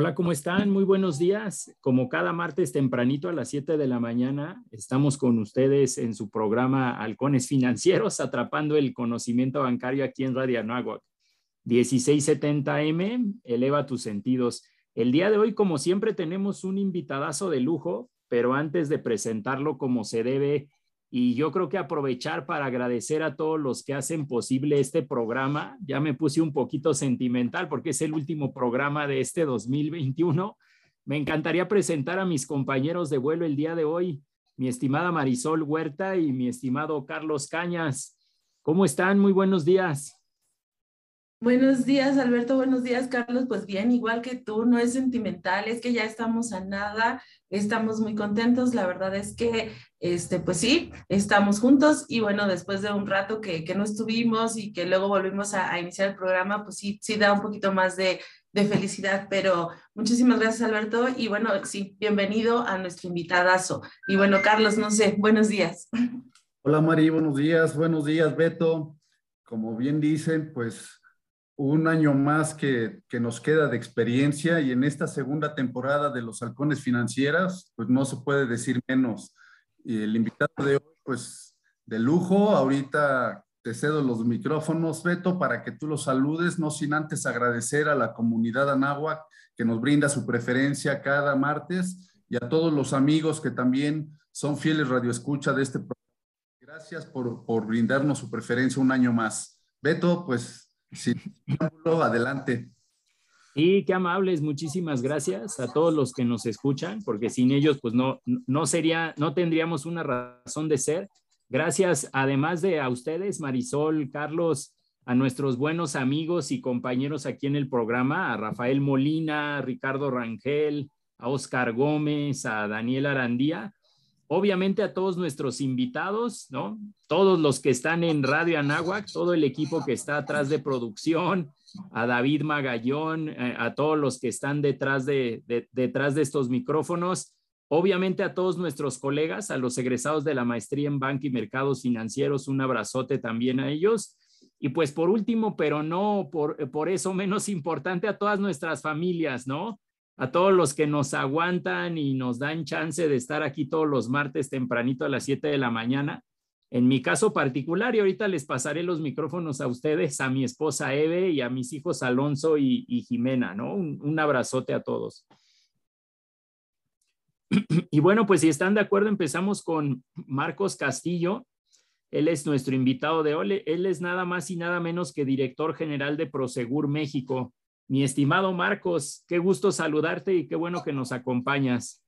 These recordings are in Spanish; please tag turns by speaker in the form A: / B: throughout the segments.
A: Hola, ¿cómo están? Muy buenos días. Como cada martes tempranito a las 7 de la mañana, estamos con ustedes en su programa Halcones Financieros, atrapando el conocimiento bancario aquí en Radio Anáhuac. 1670M, eleva tus sentidos. El día de hoy, como siempre, tenemos un invitadazo de lujo, pero antes de presentarlo como se debe, y yo creo que aprovechar para agradecer a todos los que hacen posible este programa. Ya me puse un poquito sentimental porque es el último programa de este 2021. Me encantaría presentar a mis compañeros de vuelo el día de hoy, mi estimada Marisol Huerta y mi estimado Carlos Cañas. ¿Cómo están? Muy buenos días.
B: Buenos días, Alberto. Buenos días, Carlos. Pues bien, igual que tú, no es sentimental, es que ya estamos a nada, estamos muy contentos. La verdad es que, este, pues sí, estamos juntos y bueno, después de un rato que, que no estuvimos y que luego volvimos a, iniciar el programa, pues sí, sí da un poquito más de, de felicidad, pero muchísimas gracias, Alberto. Y bueno, sí, bienvenido a nuestro invitadazo. Y bueno, Carlos, no sé, buenos días.
C: Hola, Mari, buenos días. Buenos días, Beto. Como bien dicen, pues un año más que, nos queda de experiencia y en esta segunda temporada de los halcones financieras, pues no se puede decir menos. Y el invitado de hoy, pues de lujo, ahorita te cedo los micrófonos, Beto, para que tú los saludes, no sin antes agradecer a la comunidad anáhuac que nos brinda su preferencia cada martes y a todos los amigos que también son fieles radioescucha de este programa. Gracias por, por brindarnos su preferencia un año más. Beto, pues Sí, adelante.
A: Y qué amables, muchísimas gracias a todos los que nos escuchan, porque sin ellos, pues no, no sería, no tendríamos una razón de ser. Gracias, además de a ustedes, Marisol, Carlos, a nuestros buenos amigos y compañeros aquí en el programa, a Rafael Molina, a Ricardo Rangel, a Oscar Gómez, a Daniel Arandía, obviamente a todos nuestros invitados, ¿no? Todos los que están en Radio Anáhuac, todo el equipo que está atrás de producción, a David Magallón, eh, a todos los que están detrás de, de, detrás de estos micrófonos, obviamente a todos nuestros colegas, a los egresados de la maestría en Banca y Mercados Financieros, un abrazote también a ellos. Y pues por último, pero no por, por eso menos importante, a todas nuestras familias, ¿no? A todos los que nos aguantan y nos dan chance de estar aquí todos los martes tempranito a las 7 de la mañana. En mi caso particular, y ahorita les pasaré los micrófonos a ustedes, a mi esposa Eve y a mis hijos Alonso y, Jimena, ¿no? Un, un, abrazote a todos. Y bueno, pues si están de acuerdo, empezamos con Marcos Castillo. Él es nuestro invitado de hoy. Él es nada más y nada menos que director general de Prosegur México. Mi estimado Marcos, qué gusto saludarte y qué bueno que nos acompañas.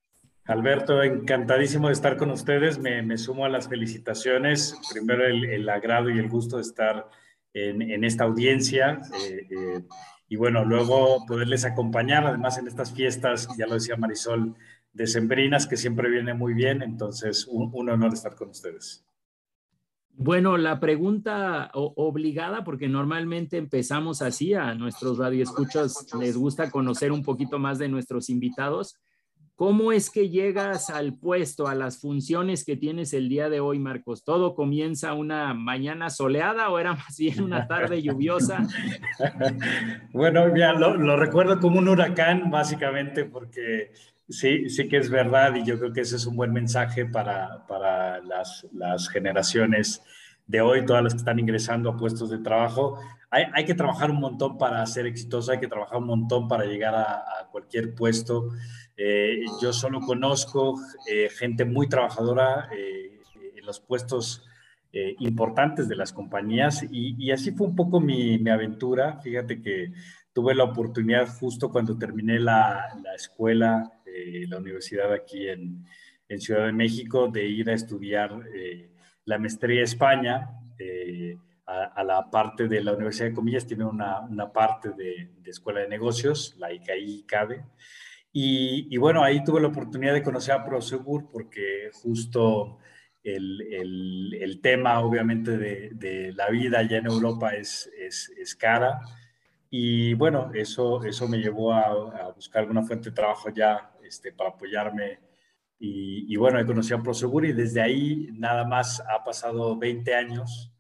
D: Alberto, encantadísimo de estar con ustedes. Me, sumo a las felicitaciones. Primero, el, agrado y el gusto de estar en, esta audiencia. Eh, eh, y bueno, luego poderles acompañar, además en estas fiestas, ya lo decía Marisol, decembrinas, que siempre viene muy bien. Entonces, un honor estar con ustedes.
A: Bueno, la pregunta obligada, porque normalmente empezamos así, a nuestros radioescuchas les gusta conocer un poquito más de nuestros invitados. ¿Cómo es que llegas al puesto, a las funciones que tienes el día de hoy, Marcos? ¿Todo comienza una mañana soleada o era más bien una tarde lluviosa?
D: bueno, ya lo, lo recuerdo como un huracán, básicamente, porque Sí, sí que es verdad y yo creo que ese es un buen mensaje para, para las, las, generaciones de hoy, todas las que están ingresando a puestos de trabajo. Hay, hay, que trabajar un montón para ser exitoso, hay que trabajar un montón para llegar a, a cualquier puesto. Eh, yo solo conozco eh, gente muy trabajadora eh, en los puestos eh, importantes de las compañías y, y, así fue un poco mi, mi aventura. Fíjate que tuve la oportunidad justo cuando terminé la, la escuela eh, la universidad aquí en, en, Ciudad de México, de ir a estudiar eh, la maestría España. Eh, a, a, la parte de la Universidad de Comillas tiene una, una parte de, de, Escuela de Negocios, la ICAI CADE. Y, y, bueno, ahí tuve la oportunidad de conocer a Prosegur porque justo el, el, tema, obviamente, de, de, la vida allá en Europa es, es, es, cara. Y bueno, eso, eso me llevó a, a buscar alguna fuente de trabajo ya este, para apoyarme. Y, y, bueno, he conocido a Prosegur y desde ahí nada más ha pasado 20 años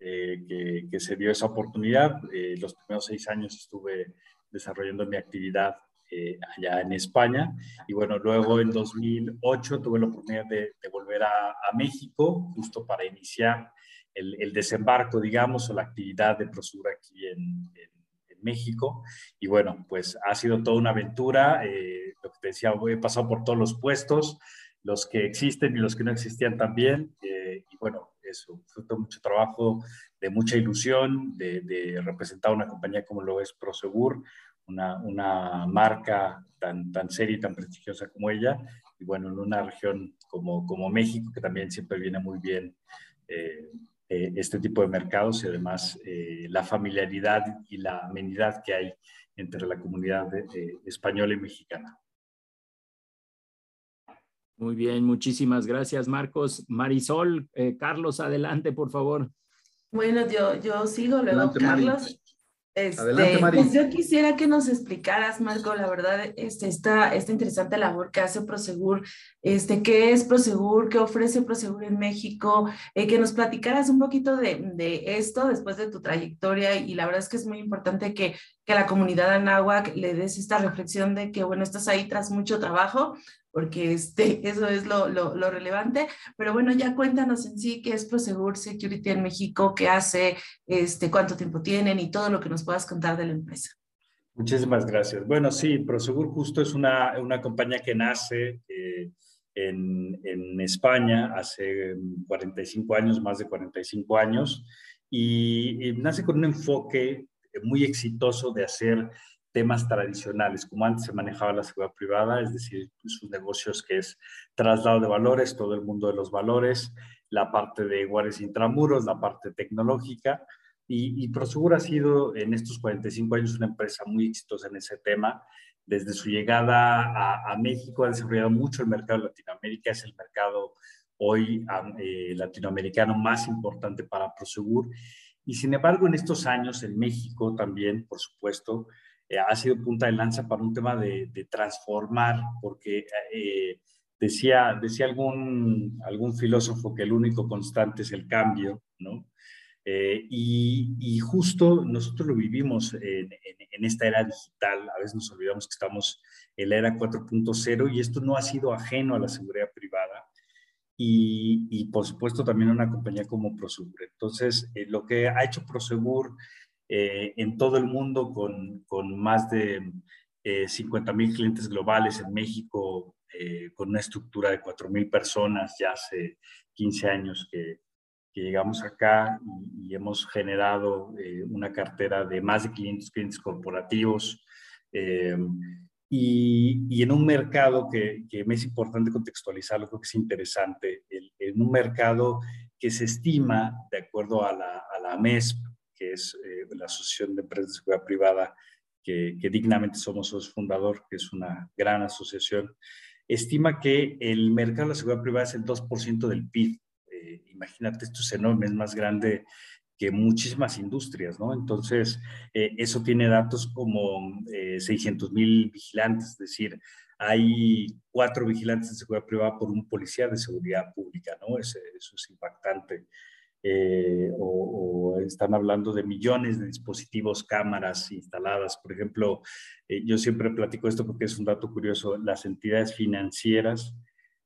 D: eh, que, que, se dio esa oportunidad. Eh, los primeros seis años estuve desarrollando mi actividad eh, allá en España. Y bueno, luego en 2008 tuve la oportunidad de, volver a, México, justo para iniciar el, desembarco, digamos, o la actividad de Prosura aquí en, México. Y bueno, pues ha sido toda una aventura. Eh, lo que te decía, he pasado por todos los puestos, los que existen y los que no existían también. Eh, y bueno, eso, fruto mucho trabajo, de mucha ilusión, de, de, representar una compañía como lo es Prosegur, una, una, marca tan, tan seria y tan prestigiosa como ella, y bueno, en una región como, como México, que también siempre viene muy bien eh, eh, este tipo de mercados y además eh, la familiaridad y la amenidad que hay entre la comunidad española y mexicana.
A: Muy bien, muchísimas gracias, Marcos. Marisol, Carlos, adelante, por favor.
B: Bueno, yo, yo sigo luego, Carlos. Este, Adelante, Pues yo quisiera que nos explicaras, Marco, la verdad, este, esta, esta interesante labor que hace Prosegur, este, qué es Prosegur, qué ofrece Prosegur en México, eh, que nos platicaras un poquito de, de, esto después de tu trayectoria y la verdad es que es muy importante que, que a la comunidad anáhuac le des esta reflexión de que, bueno, estás ahí tras mucho trabajo, porque este, eso es lo, lo, lo, relevante. Pero bueno, ya cuéntanos en sí qué es Prosegur Security en México, qué hace, este, cuánto tiempo tienen y todo lo que nos puedas contar de la empresa.
D: Muchísimas gracias. Bueno, sí, Prosegur justo es una, una compañía que nace eh, en, en, España hace 45 años, más de 45 años, y, y nace con un enfoque muy exitoso de hacer temas tradicionales, como antes se manejaba la seguridad privada, es decir, sus negocios que es traslado de valores, todo el mundo de los valores, la parte de guardias intramuros, la parte tecnológica. Y, y Prosegur ha sido en estos 45 años una empresa muy exitosa en ese tema. Desde su llegada a, México ha desarrollado mucho el mercado de Latinoamérica, es el mercado hoy eh, latinoamericano más importante para Prosegur. Y sin embargo, en estos años en México también, por supuesto, eh, ha sido punta de lanza para un tema de, transformar, porque eh, decía, decía algún, algún filósofo que el único constante es el cambio, ¿no? Eh, y, justo nosotros lo vivimos en, en, esta era digital, a veces nos olvidamos que estamos en la era 4.0 y esto no ha sido ajeno a la seguridad privada. Y, y por supuesto también a una compañía como Prosegur. Entonces, lo que ha hecho Prosegur eh, en todo el mundo con, con más de eh, 50 mil clientes globales en México, eh, con una estructura de 4 mil personas ya hace 15 años que, que llegamos acá y, hemos generado eh, una cartera de más de 500 clientes corporativos. Y, y, en un mercado que, que, me es importante contextualizarlo, creo que es interesante, en un mercado que se estima, de acuerdo a la, a la MESP, que es eh, la Asociación de Empresas de Seguridad Privada, que, dignamente somos su fundador, que es una gran asociación, estima que el mercado de la seguridad privada es el 2% del PIB. Eh, imagínate, esto es enorme, es más grande que muchísimas industrias, ¿no? Entonces, eh, eso tiene datos como 600 mil vigilantes, es decir, hay cuatro vigilantes de seguridad privada por un policía de seguridad pública, ¿no? eso es impactante. Eh, o, están hablando de millones de dispositivos, cámaras instaladas. Por ejemplo, eh, yo siempre platico esto porque es un dato curioso, las entidades financieras,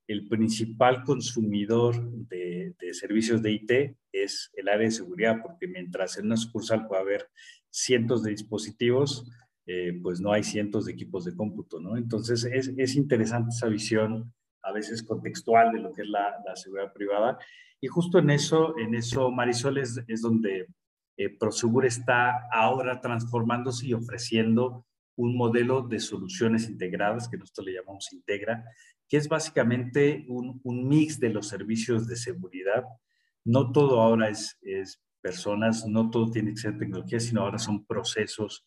D: el principal consumidor de, servicios de IT es el área de seguridad, porque mientras en una sucursal puede haber cientos de dispositivos, eh, pues no hay cientos de equipos de cómputo, ¿no? Entonces es, es interesante esa visión a veces contextual de lo que es la, la seguridad privada y justo en eso, en eso Marisol, es, es donde eh, Prosegur está ahora transformándose y ofreciendo un modelo de soluciones integradas, que nosotros le llamamos Integra, que es básicamente un, un mix de los servicios de seguridad. No todo ahora es, es personas, no todo tiene que ser tecnología, sino ahora son procesos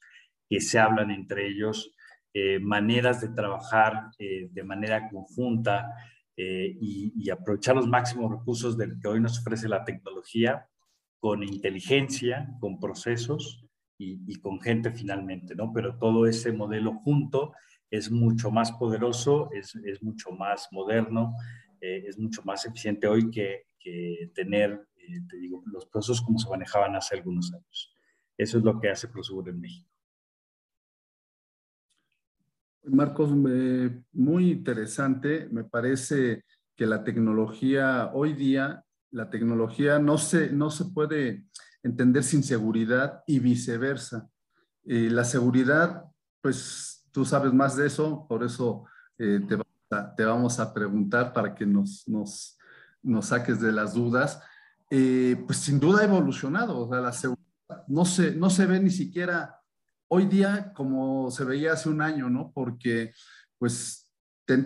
D: que se hablan entre ellos, eh, maneras de trabajar eh, de manera conjunta, eh, y, aprovechar los máximos recursos del que hoy nos ofrece la tecnología con inteligencia, con procesos y, con gente finalmente, ¿no? Pero todo ese modelo junto es mucho más poderoso, es, es mucho más moderno, es mucho más eficiente hoy que, tener, los procesos como se manejaban hace algunos años. Eso es lo que hace Prosegur en México.
C: Marcos, muy interesante. Me parece que la tecnología, hoy día, la tecnología no se, no se puede entender sin seguridad y viceversa. Eh, la seguridad, pues tú sabes más de eso, por eso eh, te, vamos a preguntar para que nos, nos, nos saques de las dudas. Eh, pues sin duda ha evolucionado, o sea, la seguridad no se, no se ve ni siquiera hoy día como se veía hace un año, ¿no? Porque pues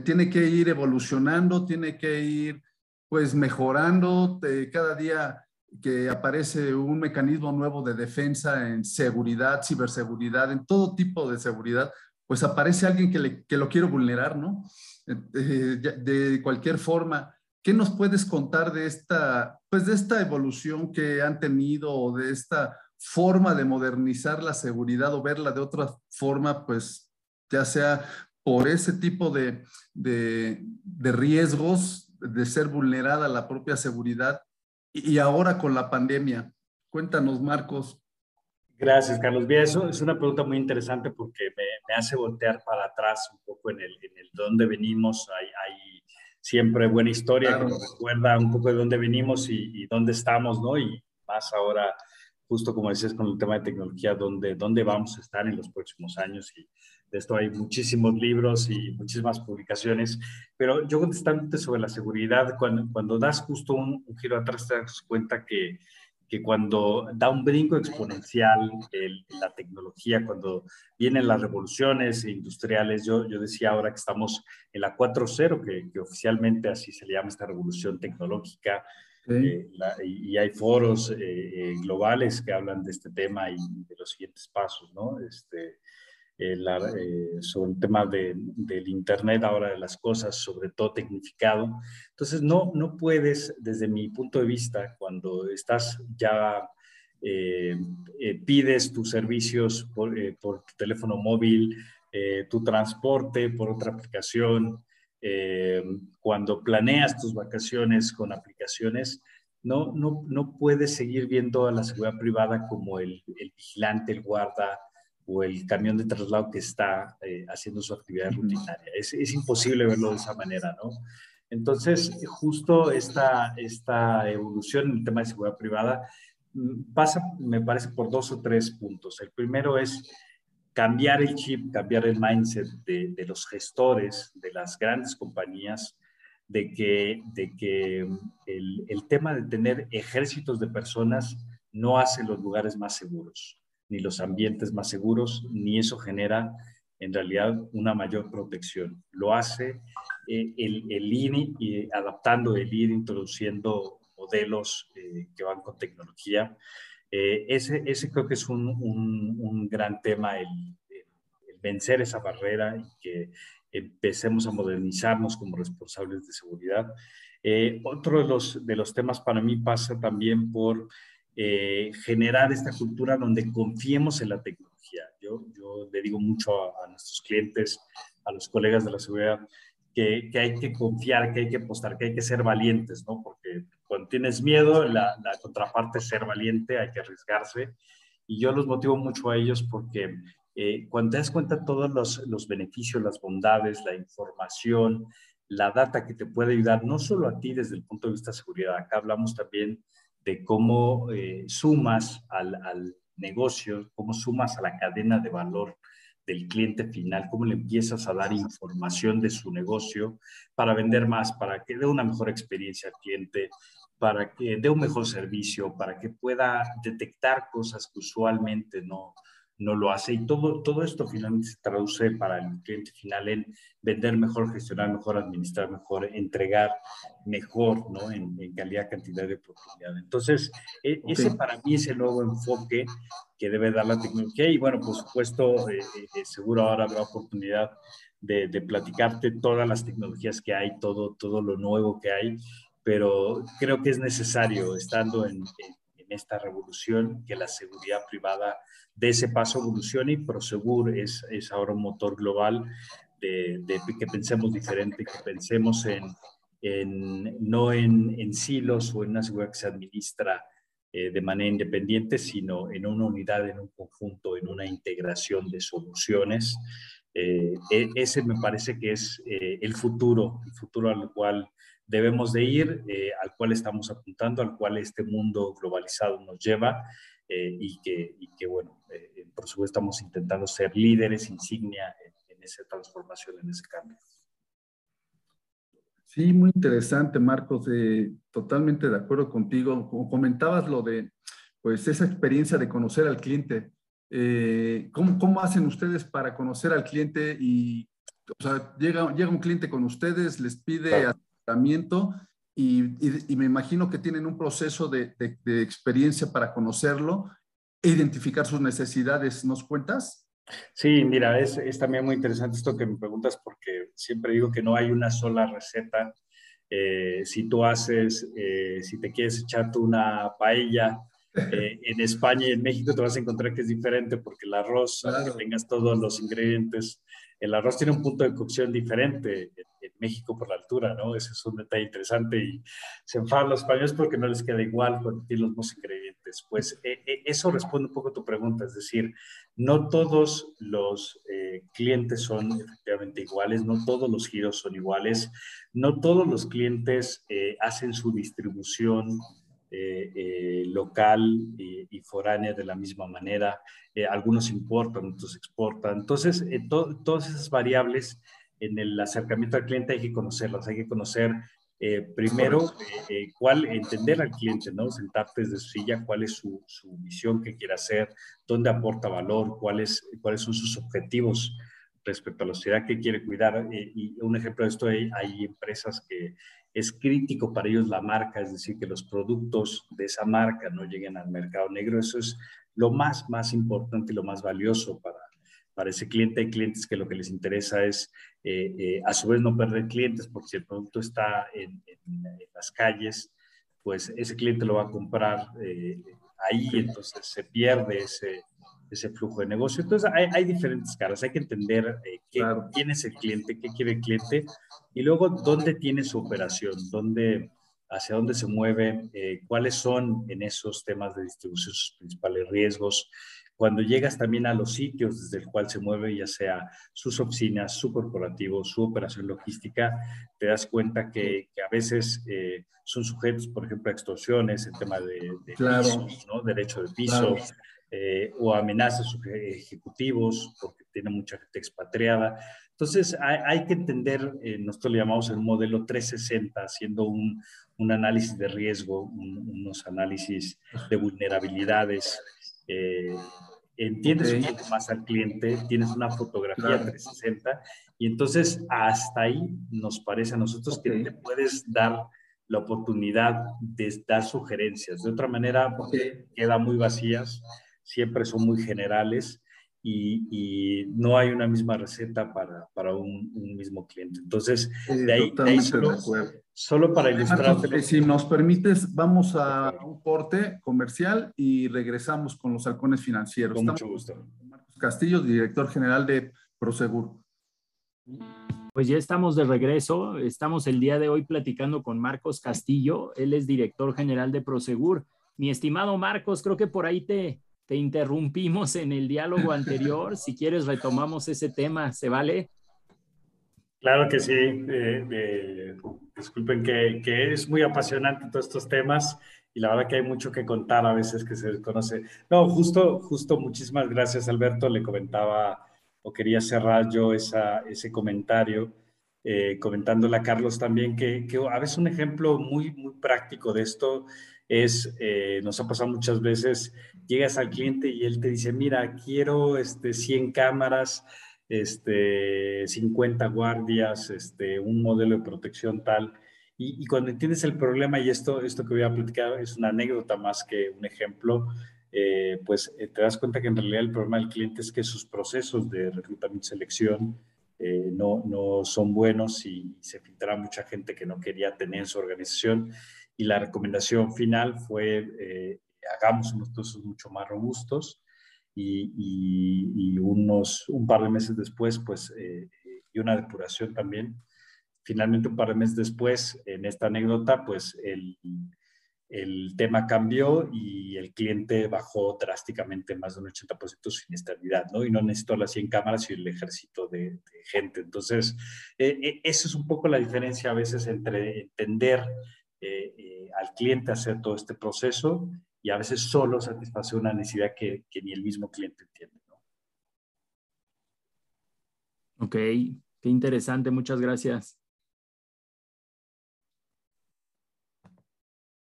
C: tiene que ir evolucionando, tiene que ir pues mejorando cada día que aparece un mecanismo nuevo de defensa en seguridad, ciberseguridad, en todo tipo de seguridad, pues aparece alguien que, que lo quiere vulnerar, ¿no? Eh, de cualquier forma. ¿Qué nos puedes contar de esta, pues de esta evolución que han tenido o de esta forma de modernizar la seguridad o verla de otra forma, pues ya sea por ese tipo de, de, riesgos de ser vulnerada la propia seguridad y, ahora con la pandemia. Cuéntanos, Marcos.
D: Gracias, Carlos. Bien, eso es una pregunta muy interesante porque me, hace voltear para atrás un poco en el, en el dónde venimos. Hay, hay siempre buena historia que nos recuerda un poco de dónde venimos y, y, dónde estamos, ¿no? Y más ahora justo como decías con el tema de tecnología, dónde, dónde vamos a estar en los próximos años. Y de esto hay muchísimos libros y muchísimas publicaciones. Pero yo contestándote sobre la seguridad, cuando, cuando das justo un, giro atrás, te das cuenta que, que cuando da un brinco exponencial la tecnología, cuando vienen las revoluciones industriales, yo, yo decía ahora que estamos en la 4.0, que, que oficialmente así se le llama esta revolución tecnológica, eh, y hay foros eh, eh, globales que hablan de este tema y de los siguientes pasos, ¿no? Este, sobre el tema de, del Internet ahora de las cosas, sobre todo tecnificado. Entonces, no, no puedes, desde mi punto de vista, cuando estás ya, pides tus servicios por, por, tu teléfono móvil, tu transporte por otra aplicación, eh, cuando planeas tus vacaciones con aplicaciones, no, no, no puedes seguir viendo a la seguridad privada como el, vigilante, el guarda o el camión de traslado que está eh, haciendo su actividad rutinaria. Es, es, imposible verlo de esa manera, ¿no? Entonces, justo esta, esta evolución en el tema de seguridad privada mm, pasa, me parece, por dos o tres puntos. El primero es cambiar el chip, cambiar el mindset de, los gestores de las grandes compañías, de que, de que el, el, tema de tener ejércitos de personas no hace los lugares más seguros, ni los ambientes más seguros, ni eso genera en realidad una mayor protección. Lo hace eh, el, el ir adaptando, el ir introduciendo modelos eh, que van con tecnología eh, ese, ese creo que es un, un, gran tema, el, vencer esa barrera y que empecemos a modernizarnos como responsables de seguridad. Eh, otro de los, de los temas para mí pasa también por eh, generar esta cultura donde confiemos en la tecnología. Yo, yo le digo mucho a, nuestros clientes, a los colegas de la seguridad, que, que, hay que confiar, que hay que apostar, que hay que ser valientes, ¿no? Porque cuando tienes miedo, la, contraparte es ser valiente, hay que arriesgarse. Y yo los motivo mucho a ellos porque eh, cuando te das cuenta todos los, los, beneficios, las bondades, la información, la data que te puede ayudar, no solo a ti desde el punto de vista de seguridad, acá hablamos también de cómo eh, sumas al, al negocio, cómo sumas a la cadena de valor del cliente final, cómo le empiezas a dar información de su negocio para vender más, para que dé una mejor experiencia al cliente, para que dé un mejor servicio, para que pueda detectar cosas que usualmente no, no lo hace. Y todo, todo esto finalmente se traduce para el cliente final en vender mejor, gestionar mejor, administrar mejor, entregar mejor, ¿no? En, calidad, cantidad de oportunidad. Entonces, e, ese para mí es el nuevo enfoque que debe dar la tecnología. Y bueno, por supuesto, eh, eh, seguro ahora habrá oportunidad de, de, platicarte todas las tecnologías que hay, todo, todo lo nuevo que hay, pero creo que es necesario, estando en, en esta revolución, que la seguridad privada de ese paso evolucione y Prosegur es, es ahora un motor global de, de que pensemos diferente, que pensemos en, en no en, en, silos o en una seguridad que se administra eh, de manera independiente, sino en una unidad, en un conjunto, en una integración de soluciones. Eh, e, ese me parece que es eh, el futuro, el futuro al cual debemos de ir, al cual estamos apuntando, al cual este mundo globalizado nos lleva eh, y, que, y, que, bueno, eh, por supuesto estamos intentando ser líderes insignia en, esa transformación, en ese cambio.
C: Sí, muy interesante, Marcos. Eh, totalmente de acuerdo contigo. Como comentabas lo de, pues, esa experiencia de conocer al cliente. ¿cómo, ¿cómo, hacen ustedes para conocer al cliente? Y, o sea, llega, llega un cliente con ustedes, les pide asesoramiento y, me imagino que tienen un proceso de, experiencia para conocerlo e identificar sus necesidades. ¿Nos cuentas?
D: Sí, mira, es, también muy interesante esto que me preguntas porque siempre digo que no hay una sola receta. Eh, si tú haces, eh, si te quieres echar tú una paella eh, en España y en México te vas a encontrar que es diferente porque el arroz, que tengas todos los ingredientes, el arroz tiene un punto de cocción diferente en, México por la altura, ¿no? Ese es un detalle interesante y se enfadan los españoles porque no les queda igual cuando tienen los mismos ingredientes. Pues eh, eh, eso responde un poco a tu pregunta, es decir, no todos los eh, clientes son efectivamente iguales, no todos los giros son iguales, no todos los clientes hacen su distribución local y, foránea de la misma manera. algunos importan, otros exportan. Entonces, todas esas variables en el acercamiento al cliente hay que conocerlas, hay que conocer eh, primero eh, eh, cuál, entender al cliente, ¿no? Sentarte desde su silla, cuál es su, su misión, qué quiere hacer, dónde aporta valor, cuáles, cuáles son sus objetivos respecto a la sociedad que quiere cuidar. y un ejemplo de esto, hay, hay empresas que es crítico para ellos la marca, es decir, que los productos de esa marca no lleguen al mercado negro. Eso es lo más, más importante y lo más valioso para, para ese cliente. Hay clientes que lo que les interesa es, eh, eh, a su vez, no perder clientes, porque si el producto está en, las calles, pues ese cliente lo va a comprar eh, ahí, entonces se pierde ese, ese flujo de negocio. Entonces, hay, hay diferentes caras. Hay que entender qué, quién es el cliente, qué quiere el cliente, y luego dónde tiene su operación, dónde hacia dónde se mueve, cuáles son en esos temas de distribución sus principales riesgos, cuando llegas también a los sitios desde el cual se mueve, ya sea sus oficinas, su corporativo, su operación logística, te das cuenta que, a veces eh, son sujetos, por ejemplo, a extorsiones, el tema de, ¿no? derecho de piso, eh, o amenazas ejecutivos, porque tiene mucha gente expatriada. Entonces, hay, que entender, eh, nosotros le llamamos el modelo 360, haciendo un, un análisis de riesgo, unos análisis de vulnerabilidades, eh, entiendes un poco más al cliente, tienes una fotografía 360 y entonces hasta ahí nos parece a nosotros que te puedes dar la oportunidad de dar sugerencias. De otra manera, porque quedan muy vacías, siempre son muy generales y, no hay una misma receta para, para un, mismo cliente. Entonces, de ahí, solo, para ilustrar.
C: si nos permites, vamos a un corte comercial y regresamos con los halcones financieros.
D: Con mucho gusto.
C: Marcos Castillo, director general de Prosegur.
A: Pues ya estamos de regreso. Estamos el día de hoy platicando con Marcos Castillo. Él es director general de Prosegur. Mi estimado Marcos, creo que por ahí te, te interrumpimos en el diálogo anterior. Si quieres, retomamos ese tema. ¿Se vale?
D: Claro que sí. disculpen que, que, es muy apasionante todos estos temas y la verdad que hay mucho que contar a veces que se desconoce. No, justo, justo, muchísimas gracias Alberto. Le comentaba o quería cerrar yo esa, ese comentario eh, comentándole a Carlos también que, que, a veces un ejemplo muy, muy práctico de esto es, eh, nos ha pasado muchas veces, llegas al cliente y él te dice, mira, quiero este, 100 cámaras, este, 50 guardias, este, un modelo de protección tal. Y, cuando entiendes el problema, y esto, esto que voy a platicar es una anécdota más que un ejemplo, eh, pues eh, te das cuenta que en realidad el problema del cliente es que sus procesos de reclutamiento y selección eh, no, no son buenos y se filtra mucha gente que no quería tener en su organización. Y la recomendación final fue, hagamos unos procesos mucho más robustos y, y, unos, un par de meses después, pues, y una depuración también. Finalmente, un par de meses después, en esta anécdota, pues el, el tema cambió y el cliente bajó drásticamente más de un 80% su inestabilidad, ¿no? Y no necesitó las 100 cámaras y el ejército de, gente. Entonces, eh, eh, esa es un poco la diferencia a veces entre entender eh, al cliente hacer todo este proceso y a veces solo satisfacer una necesidad que, que ni el mismo cliente entiende, ¿no?
A: Ok, qué interesante, muchas gracias.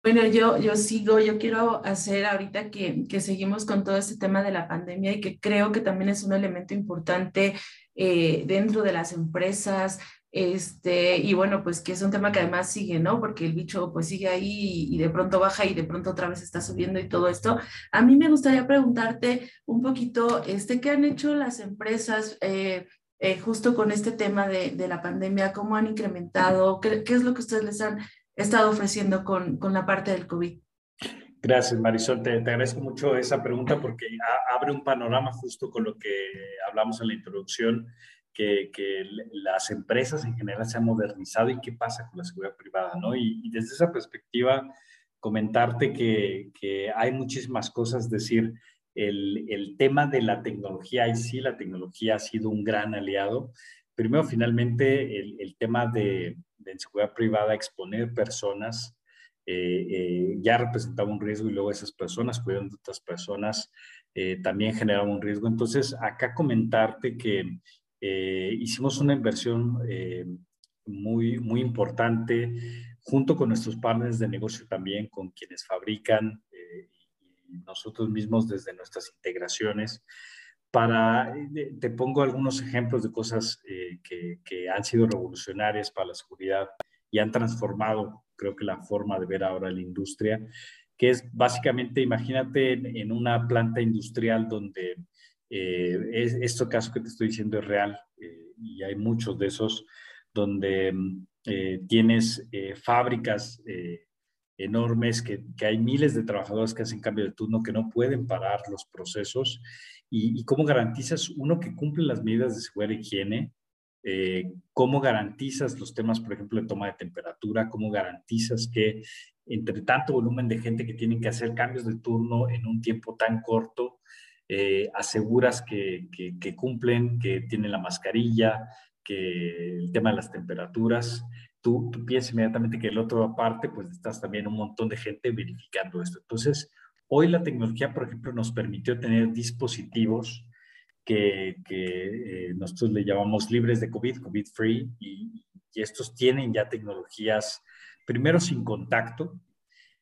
B: Bueno, yo, yo sigo, yo quiero hacer ahorita que, que seguimos con todo este tema de la pandemia y que creo que también es un elemento importante eh, dentro de las empresas, este, y bueno, pues que es un tema que además sigue, ¿no? Porque el bicho pues sigue ahí y, de pronto baja y de pronto otra vez está subiendo y todo esto. A mí me gustaría preguntarte un poquito, este, ¿qué han hecho las empresas eh, eh, justo con este tema de, de, la pandemia? ¿Cómo han incrementado? ¿Qué, ¿Qué, es lo que ustedes les han estado ofreciendo con, con la parte del COVID?
D: Gracias, Marisol. Te, te, agradezco mucho esa pregunta porque abre un panorama justo con lo que hablamos en la introducción, que, que, las empresas en general se han modernizado y qué pasa con la seguridad privada, ¿no? Y, y desde esa perspectiva, comentarte que, que, hay muchísimas cosas, decir, el, el tema de la tecnología, y sí, la tecnología ha sido un gran aliado. Primero, finalmente, el, el tema de, en seguridad privada exponer personas eh, eh, ya representaba un riesgo y luego esas personas cuidan de otras personas eh, también generaba un riesgo. Entonces, acá comentarte que hicimos una inversión muy, muy importante junto con nuestros partners de negocio también, con quienes fabrican y nosotros mismos desde nuestras integraciones para, eh, te pongo algunos ejemplos de cosas eh, que, que, han sido revolucionarias para la seguridad y han transformado, creo que la forma de ver ahora la industria, que es básicamente, imagínate en, una planta industrial donde eh, es, esto caso que te estoy diciendo es real y hay muchos de esos donde tienes fábricas enormes, que, hay miles de trabajadores que hacen cambio de turno, que no pueden parar los procesos y, cómo garantizas, uno, que cumple las medidas de seguridad y higiene, eh, cómo garantizas los temas, por ejemplo, de toma de temperatura, cómo garantizas que entre tanto volumen de gente que tienen que hacer cambios de turno en un tiempo tan corto, eh, aseguras que, que, cumplen, que tienen la mascarilla, que el tema de las temperaturas, tú, tú piensas inmediatamente que el otro aparte, pues estás también un montón de gente verificando esto. Entonces, Hoy la tecnología, por ejemplo, nos permitió tener dispositivos que, eh, nosotros le llamamos libres de COVID, COVID-free, y, estos tienen ya tecnologías, primero sin contacto.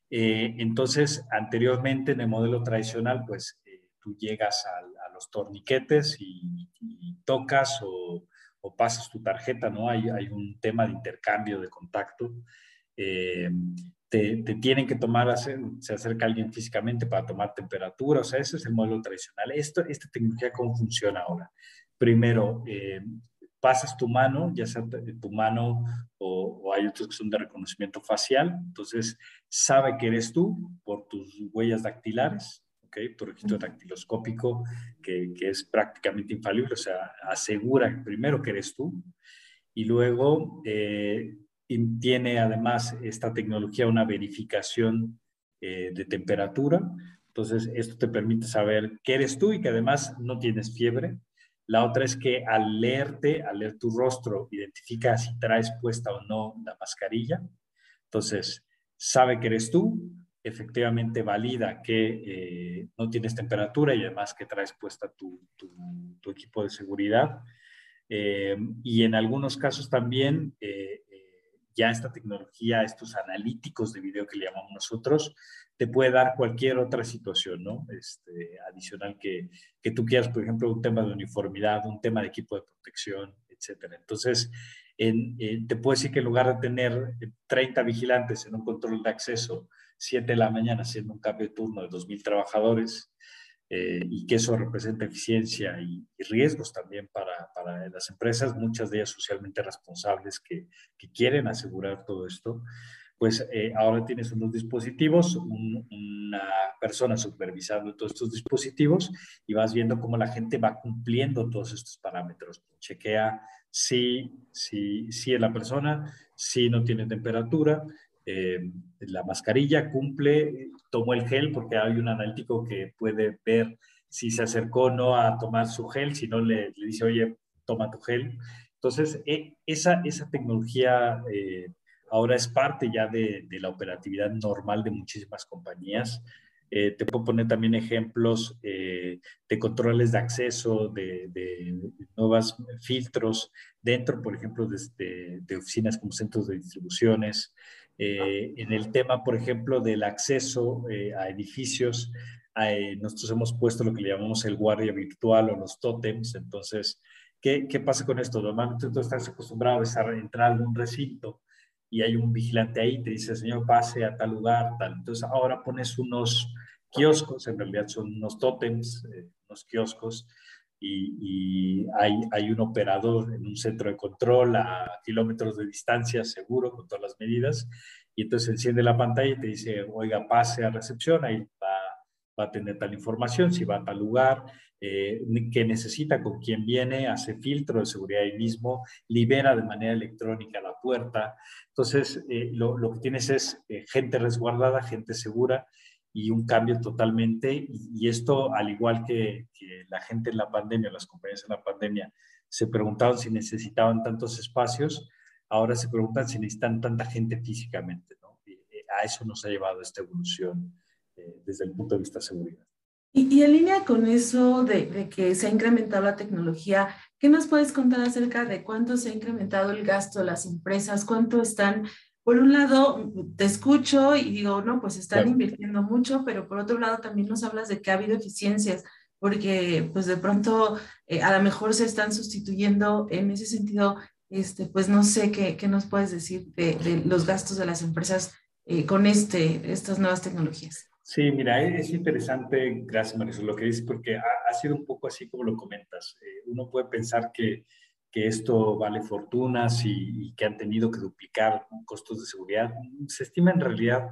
D: Eh, entonces, anteriormente en el modelo tradicional, pues eh, tú llegas a, los torniquetes y, tocas o, pasas tu tarjeta, ¿no? Hay, hay, un tema de intercambio de contacto te, tienen que tomar, se acerca alguien físicamente para tomar temperatura, o sea, ese es el modelo tradicional. Esto, esta tecnología, ¿cómo funciona ahora? Primero, eh, pasas tu mano, ya sea tu mano o, hay otros que son de reconocimiento facial, entonces sabe que eres tú por tus huellas dactilares, ¿ok? Tu registro dactiloscópico, que, que es prácticamente infalible, o sea, asegura primero que eres tú y luego eh, tiene además esta tecnología una verificación eh, de temperatura. Entonces, esto te permite saber qué eres tú y que además no tienes fiebre. La otra es que al leerte, al leer tu rostro, identifica si traes puesta o no la mascarilla. Entonces, sabe que eres tú, efectivamente valida que eh, no tienes temperatura y además que traes puesta tu, tu, equipo de seguridad. Eh, y en algunos casos también ya esta tecnología, estos analíticos de video que le llamamos nosotros, te puede dar cualquier otra situación, ¿no? Este, adicional que, que tú quieras, por ejemplo, un tema de uniformidad, un tema de equipo de protección, etcétera. Entonces, en, te puedo decir que en lugar de tener 30 vigilantes en un control de acceso, 7 de la mañana haciendo un cambio de turno de 2.000 trabajadores, eh, y que eso representa eficiencia y, riesgos también para, para, las empresas, muchas de ellas socialmente responsables que, que quieren asegurar todo esto, pues eh, ahora tienes unos dispositivos, una persona supervisando todos estos dispositivos y vas viendo cómo la gente va cumpliendo todos estos parámetros. Chequea si, si, si es la persona, si no tiene temperatura, eh, la mascarilla cumple, tomó el gel porque hay un analítico que puede ver si se acercó o no a tomar su gel, si no le, dice, oye, toma tu gel. Entonces, e, esa, esa tecnología eh, ahora es parte ya de, la operatividad normal de muchísimas compañías. Eh, te puedo poner también ejemplos de controles de acceso, de, de, nuevos filtros dentro, por ejemplo, de, de, oficinas como centros de distribuciones, eh, en el tema, por ejemplo, del acceso eh, a edificios, eh, nosotros hemos puesto lo que le llamamos el guardia virtual o los tótems. Entonces, ¿qué, ¿qué, pasa con esto? Normalmente tú estás acostumbrado a entrar a algún recinto y hay un vigilante ahí, te dice, señor, pase a tal lugar, tal. Entonces, ahora pones unos kioscos, en realidad son unos tótems, unos kioscos, y, hay, hay, un operador en un centro de control a kilómetros de distancia, seguro, con todas las medidas, y entonces enciende la pantalla y te dice, oiga, pase a recepción, ahí va, va a tener tal información, si va a tal lugar, eh, qué necesita, con quién viene, hace filtro de seguridad ahí mismo, libera de manera electrónica la puerta. Entonces, eh, lo, lo, que tienes es eh, gente resguardada, gente segura, y un cambio totalmente. Y, esto, al igual que, la gente en la pandemia, las compañías en la pandemia, se preguntaban si necesitaban tantos espacios, ahora se preguntan si necesitan tanta gente físicamente. ¿no? a eso nos ha llevado esta evolución eh, desde el punto de vista de seguridad.
B: Y, en línea con eso de, de, que se ha incrementado la tecnología, ¿qué nos puedes contar acerca de cuánto se ha incrementado el gasto de las empresas? ¿Cuánto están por un lado, te escucho y digo, no, pues están invirtiendo mucho, pero por otro lado también nos hablas de que ha habido eficiencias, porque pues de pronto eh, a lo mejor se están sustituyendo en ese sentido, este, pues no sé qué, qué nos puedes decir de, los gastos de las empresas eh, con este, estas nuevas tecnologías.
D: Sí, mira, es interesante, gracias Marisol, lo que dices, porque ha, sido un poco así como lo comentas. Eh, uno puede pensar que que esto vale fortunas y, que han tenido que duplicar costos de seguridad. Se estima en realidad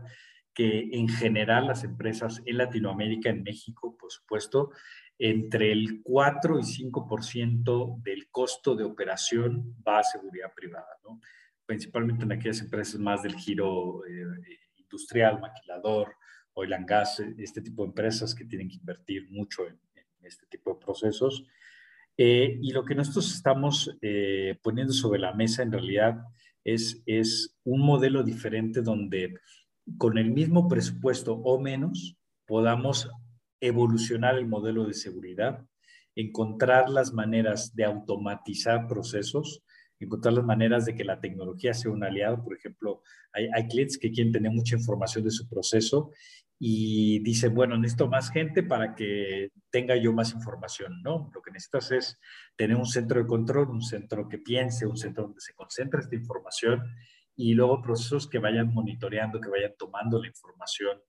D: que en general las empresas en Latinoamérica, en México, por supuesto, entre el 4 y 5% del costo de operación va a seguridad privada, ¿no? principalmente en aquellas empresas más del giro eh, industrial, maquilador, oil and gas, este tipo de empresas que tienen que invertir mucho en, en este tipo de procesos. Eh, y lo que nosotros estamos eh, poniendo sobre la mesa en realidad es, es un modelo diferente donde con el mismo presupuesto o menos podamos evolucionar el modelo de seguridad, encontrar las maneras de automatizar procesos, encontrar las maneras de que la tecnología sea un aliado. Por ejemplo, hay, hay clientes que quieren tener mucha información de su proceso y dicen, bueno, necesito más gente para que tenga yo más información, ¿no? Lo que necesitas es tener un centro de control, un centro que piense, un centro donde se concentre esta información y luego procesos que vayan monitoreando, que vayan tomando la información.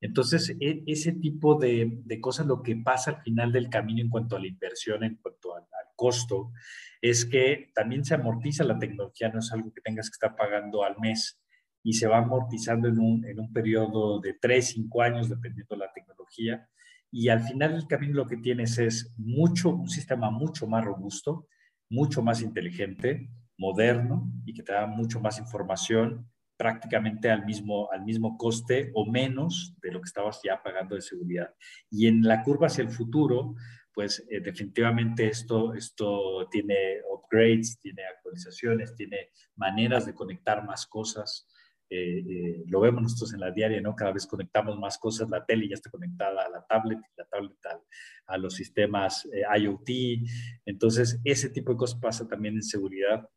D: Entonces, e, ese tipo de, de, cosas, lo que pasa al final del camino en cuanto a la inversión, en cuanto al, al costo, es que también se amortiza la tecnología, no es algo que tengas que estar pagando al mes y se va amortizando en un, en un periodo de 3, 5 años, dependiendo de la tecnología. Y al final del camino lo que tienes es mucho, un sistema mucho más robusto, mucho más inteligente, moderno y que te da mucho más información prácticamente al mismo, al mismo coste o menos de lo que estabas ya pagando de seguridad. Y en la curva hacia el futuro, pues eh, definitivamente esto, esto tiene upgrades, tiene actualizaciones, tiene maneras de conectar más cosas, eh, eh, lo vemos nosotros en la diaria, ¿no? Cada vez conectamos más cosas, la tele ya está conectada a la tablet, la tablet a, los sistemas eh, IoT. Entonces, ese tipo de cosas pasa también en seguridad.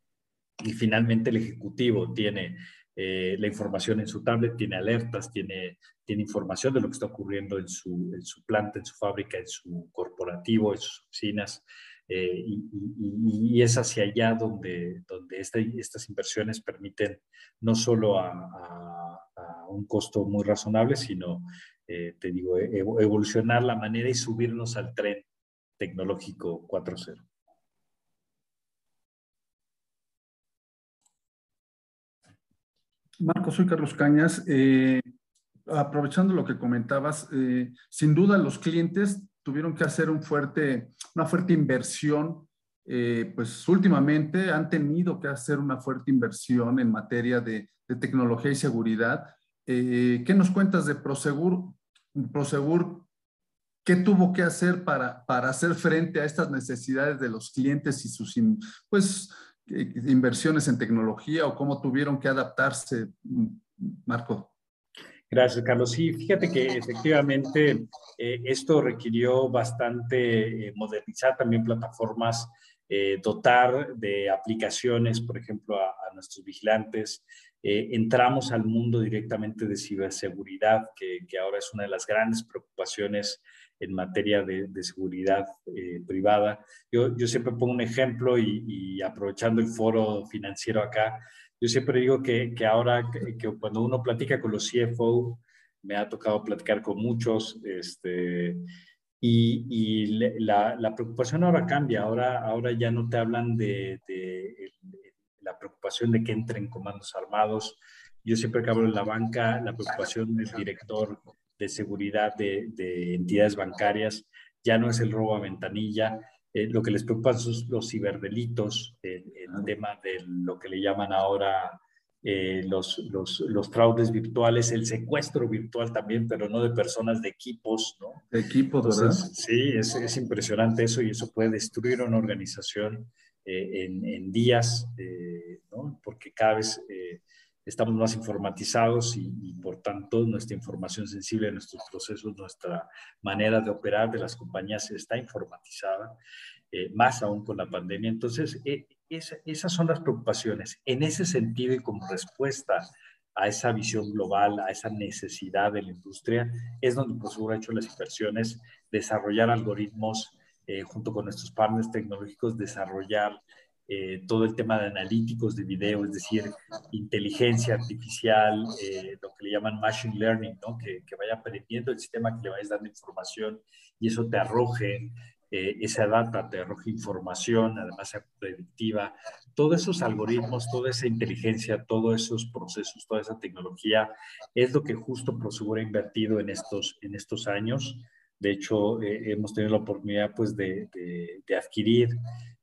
D: y finalmente el ejecutivo tiene la información en su tablet, tiene alertas, tiene, tiene información de lo que está ocurriendo en su, en su planta, en su fábrica, en su corporativo, en sus oficinas. Eh, y, es hacia allá donde, donde estas inversiones permiten no solo a, un costo muy razonable, sino, eh, te digo, e, evolucionar la manera y subirnos al tren tecnológico 4.0.
C: Marco, soy Carlos Cañas. Eh, aprovechando lo que comentabas, sin duda los clientes tuvieron que hacer un fuerte, una fuerte inversión, eh, pues últimamente han tenido que hacer una fuerte inversión en materia de, tecnología y seguridad. Eh, ¿Qué nos cuentas de Prosegur? Prosegur, ¿qué tuvo que hacer para, para hacer frente a estas necesidades de los clientes y sus pues, eh, inversiones en tecnología o cómo tuvieron que adaptarse, Marco?
D: Gracias, Carlos. Sí, fíjate que efectivamente eh, esto requirió bastante eh, modernizar también plataformas, eh, dotar de aplicaciones, por ejemplo, a, nuestros vigilantes. entramos al mundo directamente de ciberseguridad, que, ahora es una de las grandes preocupaciones en materia de, seguridad privada. Yo, yo, siempre pongo un ejemplo y, y aprovechando el foro financiero acá, yo siempre digo que, que ahora, que, cuando uno platica con los CFO, me ha tocado platicar con muchos, este, y, y la, la, preocupación ahora cambia, ahora, ahora ya no te hablan de, de, la preocupación de que entren comandos armados. Yo siempre que hablo en la banca, la preocupación del director de seguridad de, de entidades bancarias ya no es el robo a ventanilla, eh, lo que les preocupa son los ciberdelitos, el, tema de lo que le llaman ahora eh, los, los, los, fraudes virtuales, el secuestro virtual también, pero no de personas, de equipos, ¿no?
C: De equipos, ¿verdad?
D: Sí, es, es, impresionante eso y eso puede destruir una organización eh, en, en, días, ¿no? Porque cada vez estamos más informatizados y, por tanto nuestra información sensible, nuestros procesos, nuestra manera de operar de las compañías está informatizada, eh, más aún con la pandemia. Entonces, eh, esas son las preocupaciones. En ese sentido y como respuesta a esa visión global, a esa necesidad de la industria, es donde Prosegur ha hecho las inversiones, desarrollar algoritmos eh, junto con nuestros partners tecnológicos, desarrollar eh, todo el tema de analíticos de video, es decir, inteligencia artificial, eh, lo que le llaman machine learning, ¿no? que, que, vaya aprendiendo el sistema, que le vayas dando información y eso te arroje eh, esa data, te arroje información, además sea predictiva. Todos esos algoritmos, toda esa inteligencia, todos esos procesos, toda esa tecnología es lo que justo Prosegur ha invertido en estos, en estos años. De hecho, hemos tenido la oportunidad pues, de, de, de adquirir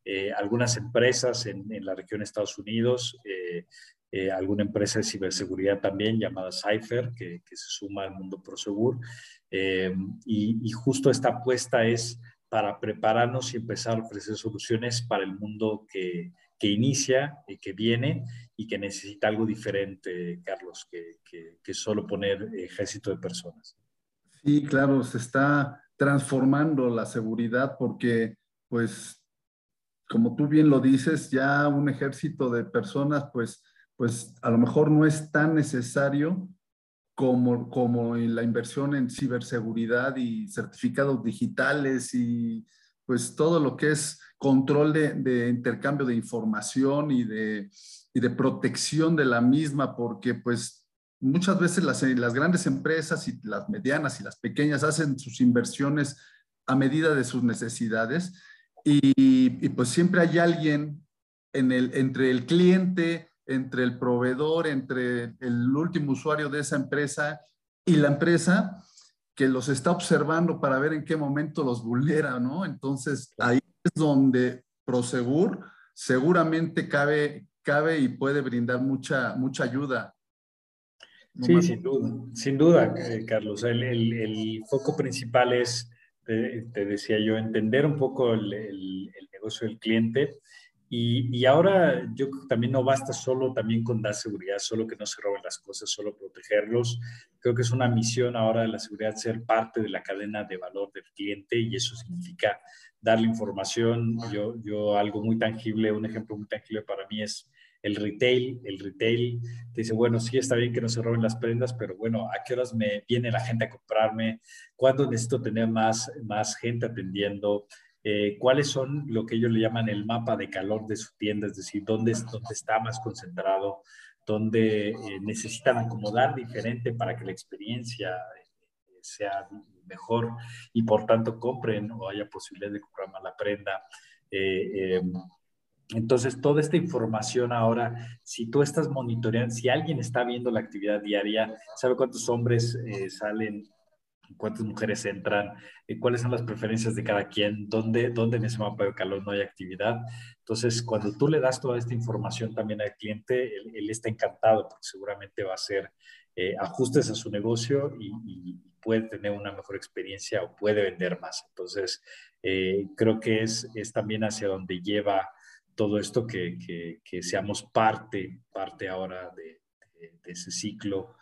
D: eh, algunas empresas en, la región de Estados Unidos, eh, eh, alguna empresa de ciberseguridad también llamada Cypher, que, se suma al mundo Prosegur. Y, y, justo esta apuesta es para prepararnos y empezar a ofrecer soluciones para el mundo que, que inicia y que viene y que necesita algo diferente, Carlos, que, que, que solo poner ejército de personas.
C: Sí, claro, se está transformando la seguridad porque pues como tú bien lo dices, ya un ejército de personas, pues, pues a lo mejor no es tan necesario como, como la inversión en ciberseguridad y certificados digitales y pues todo lo que es control de, intercambio de información y de, y de, protección de la misma, porque pues muchas veces las, las grandes empresas y las medianas y las pequeñas hacen sus inversiones a medida de sus necesidades y, pues siempre hay alguien en el, entre el cliente, entre el proveedor, entre el último usuario de esa empresa y la empresa que los está observando para ver en qué momento los vulnera, ¿no? Entonces ahí es donde Prosegur seguramente cabe, cabe y puede brindar mucha, mucha ayuda.
D: sí, sin duda, sin duda, eh, Carlos. El, el, el, foco principal es te, decía yo, entender un poco el, el, negocio del cliente. Y, y, ahora yo creo que también no basta solo también con dar seguridad, solo que no se roben las cosas, solo protegerlos. Creo que es una misión ahora de la seguridad ser parte de la cadena de valor del cliente y eso significa darle información. Yo, yo algo muy tangible, un ejemplo muy tangible para mí es El retail, el retail te dice, bueno, sí está bien que no se roben las prendas, pero bueno, ¿a qué horas me viene la gente a comprarme? ¿Cuándo necesito tener más, más gente atendiendo? Eh, cuáles son lo que ellos le llaman el mapa de calor de su tienda, es decir, dónde, dónde está más concentrado, dónde eh, necesitan acomodar diferente para que la experiencia eh, sea mejor y por tanto compren o haya posibilidad de comprar más la prenda. Entonces, toda esta información ahora, si tú estás monitoreando, si alguien está viendo la actividad diaria, sabe cuántos hombres salen cuántas mujeres entran, eh, cuáles son las preferencias de cada quien, dónde, dónde en ese mapa de calor no hay actividad. Entonces, cuando tú le das toda esta información también al cliente, él, está encantado porque seguramente va a hacer eh, ajustes a su negocio y, puede tener una mejor experiencia o puede vender más. Entonces, eh, creo que es, es también hacia donde lleva todo esto que, que, seamos parte, parte ahora de, de, ese ciclo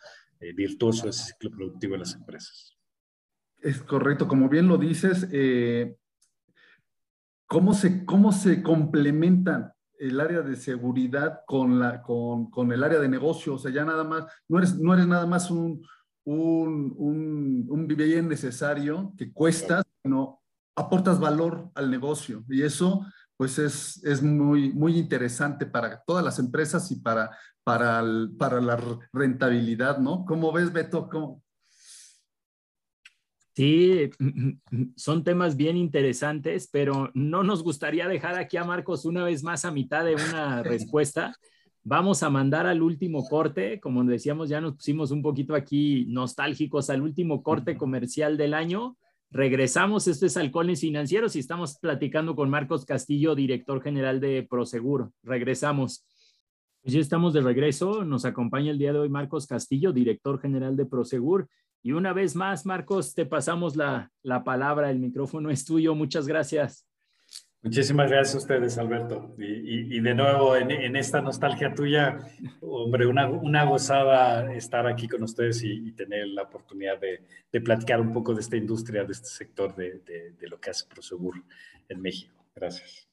D: virtuoso, ese ciclo productivo de las empresas.
C: Es correcto, como bien lo dices, eh, ¿cómo, se, ¿cómo se complementan el área de seguridad con, la, con, con, el área de negocio? O sea, ya nada más, no eres, no eres nada más un, un, un, un bien necesario que cuesta, sino aportas valor al negocio. Y eso, pues, es, es muy, muy interesante para todas las empresas y para, para, para la rentabilidad, ¿no? ¿Cómo ves, Beto? ¿Cómo,
A: Sí, son temas bien interesantes, pero no nos gustaría dejar aquí a Marcos una vez más a mitad de una respuesta. Vamos a mandar al último corte, como decíamos, ya nos pusimos un poquito aquí nostálgicos al último corte comercial del año. Regresamos, esto es Halcones Financieros y estamos platicando con Marcos Castillo, director general de Prosegur. Regresamos. Pues ya estamos de regreso, nos acompaña el día de hoy Marcos Castillo, director general de Prosegur. Y una vez más, Marcos, te pasamos la, palabra, el micrófono es tuyo. Muchas gracias.
D: Muchísimas gracias a ustedes, Alberto. Y, de nuevo, en, esta nostalgia tuya, hombre, una, gozada estar aquí con ustedes y, tener la oportunidad de, platicar un poco de esta industria, de este sector de, de lo que hace Prosegur en México. Gracias.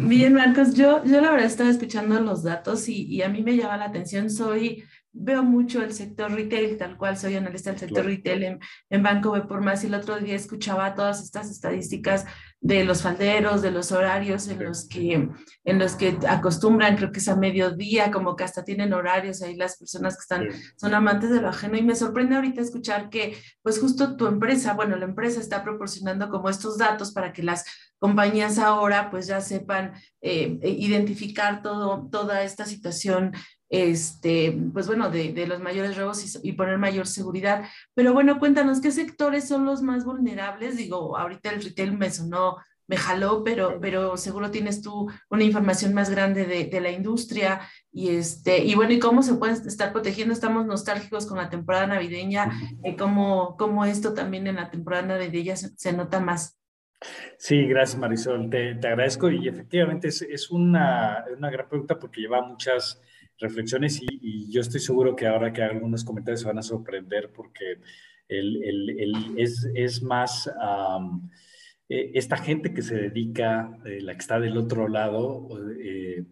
B: Bien, Marcos, yo, yo la verdad estaba escuchando los datos y, y a mí me llama la atención. Soy veo mucho el sector retail, tal cual soy analista del sector retail en, en, Banco B por más y el otro día escuchaba todas estas estadísticas de los falderos, de los horarios en los que en los que acostumbran, creo que es a mediodía, como que hasta tienen horarios ahí las personas que están son amantes de lo ajeno. Y me sorprende ahorita escuchar que pues justo tu empresa, bueno, la empresa está proporcionando como estos datos para que las compañías ahora pues ya sepan eh, identificar todo, toda esta situación este, pues bueno, de, de los mayores robos y, poner mayor seguridad. Pero bueno, cuéntanos, ¿qué sectores son los más vulnerables? Digo, ahorita el retail me sonó, me jaló, pero, pero seguro tienes tú una información más grande de, de la industria y este, y bueno, ¿y cómo se pueden estar protegiendo? Estamos nostálgicos con la temporada navideña, eh, ¿cómo, ¿cómo, esto también en la temporada navideña se, se nota más?
D: Sí, gracias Marisol, te, te agradezco y efectivamente es, es una, una, gran pregunta porque lleva muchas reflexiones y, yo estoy seguro que ahora que algunos comentarios se van a sorprender porque el, el, es, es, más e, esta gente que se dedica, eh, la que está del otro lado, eh,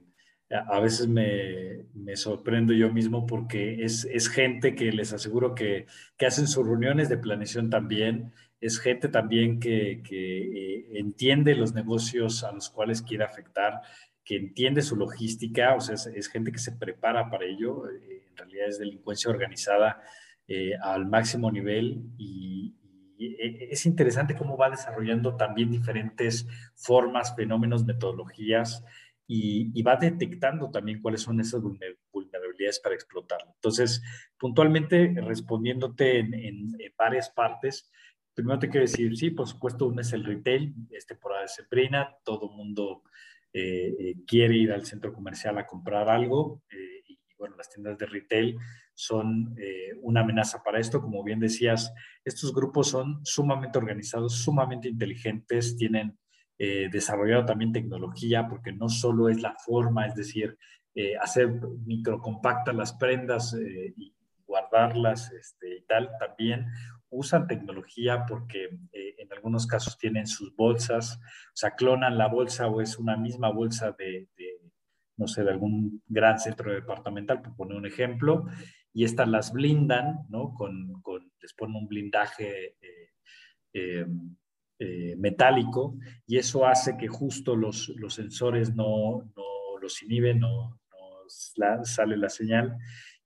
D: a veces me, me, sorprendo yo mismo porque es, es gente que les aseguro que, que, hacen sus reuniones de planeación también, es gente también que, que eh, entiende los negocios a los cuales quiere afectar, que entiende su logística, o sea, es, gente que se prepara para ello, eh, en realidad es delincuencia organizada eh, al máximo nivel y, eh, es interesante cómo va desarrollando también diferentes formas, fenómenos, metodologías y, va detectando también cuáles son esas vulnerabilidades para explotarlo. Entonces, puntualmente respondiéndote en, en, varias partes, primero te quiero decir, sí, por supuesto, uno es el retail, es temporada de sembrina, todo mundo quiere ir al centro comercial a comprar algo eh, y bueno, las tiendas de retail son una amenaza para esto. Como bien decías, estos grupos son sumamente organizados, sumamente inteligentes, tienen desarrollado también tecnología porque no solo es la forma, es decir, hacer microcompactas las prendas y guardarlas este, y tal, también usan tecnología porque eh, en algunos casos tienen sus bolsas, o sea, clonan la bolsa o es una misma bolsa de, no sé, de algún gran centro departamental, por poner un ejemplo, y estas las blindan, ¿no? Con, les ponen un blindaje eh, eh, eh, metálico y eso hace que justo los, los sensores no, no los inhiben, no, no sale la señal.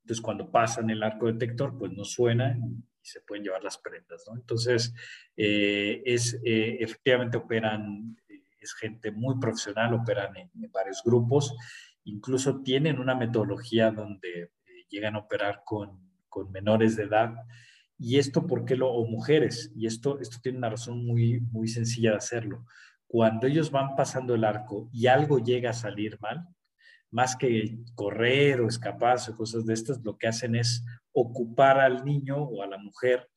D: Entonces, cuando pasan el arco detector, pues no suena y se pueden llevar las prendas. Entonces, es, efectivamente operan es gente muy profesional, operan en, varios grupos, incluso tienen una metodología donde eh, llegan a operar con, con, menores de edad. Y esto, ¿por qué lo, o mujeres? Y esto, esto tiene una razón muy, muy sencilla de hacerlo. Cuando ellos van pasando el arco y algo llega a salir mal, más que correr o escaparse o cosas de estas, lo que hacen es ocupar al niño o a la mujer,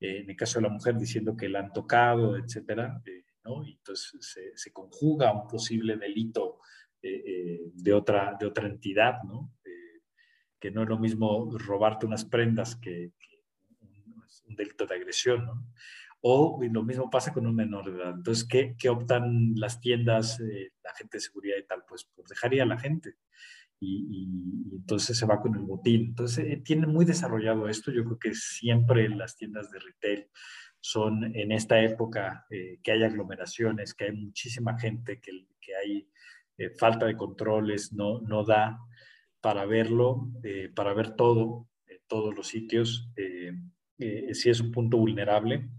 D: eh, en el caso de la mujer diciendo que la han tocado, etcétera, eh, y entonces se, conjuga un posible delito eh, de, otra, de otra entidad, ¿no? Que no es lo mismo robarte unas prendas que, un, delito de agresión, ¿no? O lo mismo pasa con un menor de edad. Entonces, ¿qué, qué optan las tiendas, la gente de seguridad y tal? Pues, pues dejaría a la gente. Y, y, entonces se va con el botín. Entonces, tiene muy desarrollado esto. Yo creo que siempre las tiendas de retail son en esta época eh, que hay aglomeraciones, que hay muchísima gente, que, que hay eh, falta de controles, no, no da para verlo, eh, para ver todo, en todos los sitios. si es un punto vulnerable.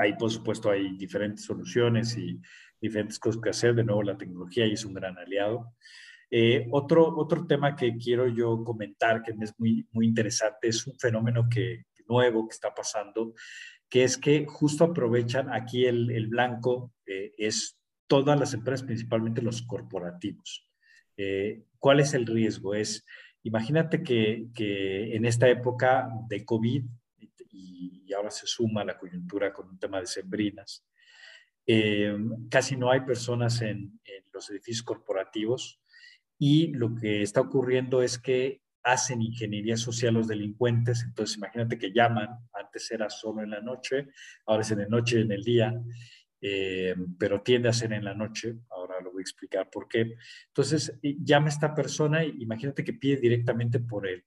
D: Ahí, por supuesto, hay diferentes soluciones y diferentes cosas que hacer. De nuevo, la tecnología es un gran aliado. otro, otro tema que quiero yo comentar, que es muy, muy interesante, es un fenómeno que, nuevo que está pasando, que es que justo aprovechan aquí el, blanco, eh, es todas las empresas, principalmente los corporativos. Eh, ¿Cuál es el riesgo? Es, imagínate que, en esta época de COVID, y, ahora se suma la coyuntura con un tema de sembrinas, eh, casi no hay personas en, los edificios corporativos y lo que está ocurriendo es que hacen ingeniería social los delincuentes, entonces imagínate que llaman, antes era solo en la noche, ahora es en la noche y en el día, eh, pero tiende a ser en la noche, ahora lo voy a explicar por qué. Entonces llama esta persona, imagínate que pide directamente por el,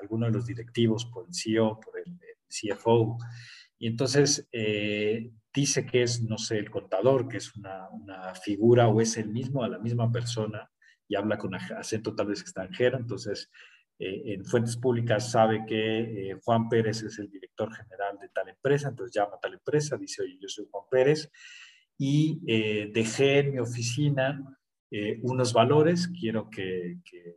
D: alguno de los directivos, por el CEO, por el, CFO, y entonces eh, dice que es, no sé, el contador, que es una, una figura o es el mismo, a la misma persona, y habla con acento tal vez extranjero, entonces eh, en fuentes públicas sabe que eh, Juan Pérez es el director general de tal empresa, entonces llama a tal empresa, dice, oye, yo soy Juan Pérez y eh, dejé en mi oficina unos valores, quiero que, que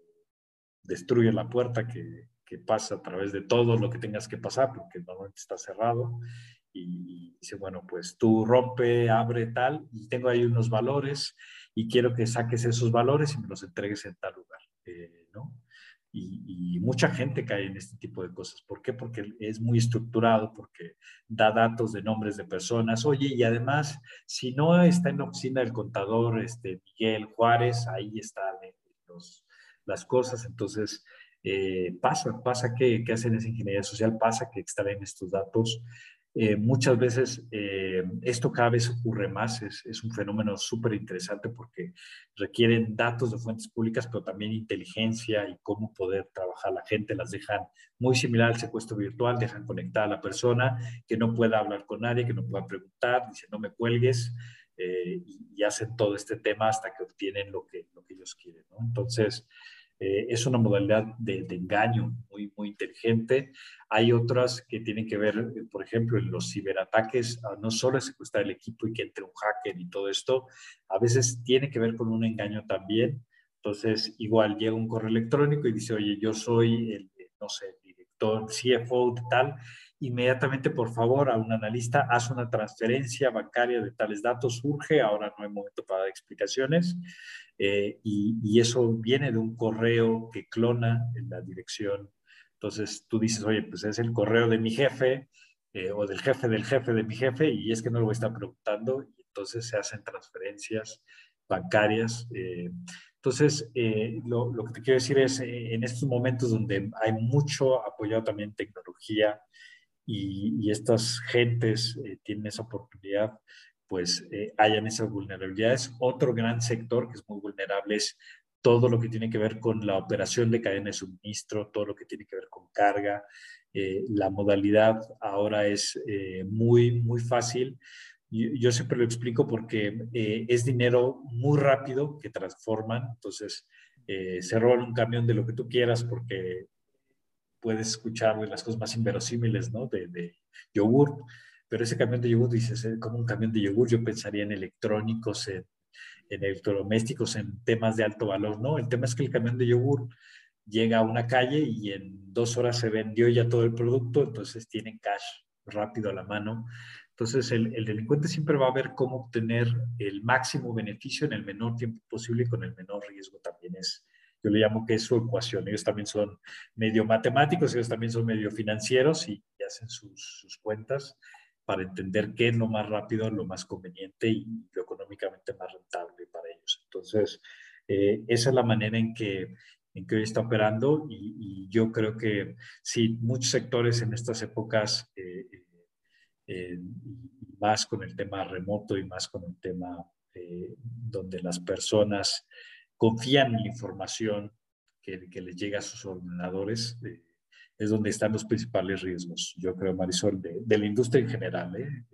D: destruya la puerta que, que, pasa a través de todo lo que tengas que pasar, porque normalmente está cerrado, y, dice, bueno, pues tú rompe, abre tal, y tengo ahí unos valores, y quiero que saques esos valores y me los entregues en tal lugar, eh, ¿no? Y, mucha gente cae en este tipo de cosas. ¿Por qué? Porque es muy estructurado, porque da datos de nombres de personas. Oye, y además, si no está en la oficina del contador este, Miguel Juárez, ahí están los, las cosas. Entonces, eh, pasa, pasa que, que, hacen esa ingeniería social, pasa que extraen estos datos eh, muchas veces eh, esto cada vez ocurre más, es, es un fenómeno súper interesante porque requieren datos de fuentes públicas, pero también inteligencia y cómo poder trabajar. La gente las dejan muy similar al secuestro virtual, dejan conectada a la persona que no pueda hablar con nadie, que no pueda preguntar, dice no me cuelgues eh, y, hacen todo este tema hasta que obtienen lo que, lo que ellos quieren. Entonces, eh, es una modalidad de, engaño muy, muy inteligente. Hay otras que tienen que ver, eh, por ejemplo, en los ciberataques, no solo es secuestrar el equipo y que entre un hacker y todo esto, a veces tiene que ver con un engaño también. Entonces, igual llega un correo electrónico y dice, oye, yo soy el, no sé, director, CFO de tal, inmediatamente, por favor, a un analista, haz una transferencia bancaria de tales datos, urge, ahora no hay momento para dar explicaciones. Eh, y, eso viene de un correo que clona en la dirección. Entonces tú dices, oye, pues es el correo de mi jefe eh, o del jefe del jefe de mi jefe y es que no lo voy a estar preguntando y entonces se hacen transferencias bancarias. Eh, entonces, lo, lo, que te quiero decir es, en estos momentos donde hay mucho apoyado también tecnología y, y estas gentes tienen esa oportunidad, pues eh, hayan esas vulnerabilidades. Otro gran sector que es muy vulnerable es todo lo que tiene que ver con la operación de cadena de suministro, todo lo que tiene que ver con carga. Eh, la modalidad ahora es eh, muy, muy fácil. Yo, siempre lo explico porque eh, es dinero muy rápido que transforman. Entonces, se roban un camión de lo que tú quieras porque puedes escuchar de las cosas más inverosímiles, ¿no? De, de yogur. Pero ese camión de yogur, dices, como un camión de yogur, yo pensaría en electrónicos, en en electrodomésticos, en temas de alto valor. No, el tema es que el camión de yogur llega a una calle y en dos horas se vendió ya todo el producto, entonces tienen cash rápido a la mano. Entonces el, delincuente siempre va a ver cómo obtener el máximo beneficio en el menor tiempo posible y con el menor riesgo también es. Yo le llamo que es su ecuación. Ellos también son medio matemáticos, ellos también son medio financieros y, hacen sus, sus cuentas para entender qué es lo más rápido, lo más conveniente y lo económicamente más rentable para ellos. Entonces, eh, esa es la manera en que, en que hoy está operando y, yo creo que sí, muchos sectores en estas épocas, eh, eh, más con el tema remoto y más con el tema donde las personas confían en la información que, que les llega a sus ordenadores, es donde están los principales riesgos, yo creo, Marisol, de, la industria en general. ¿eh?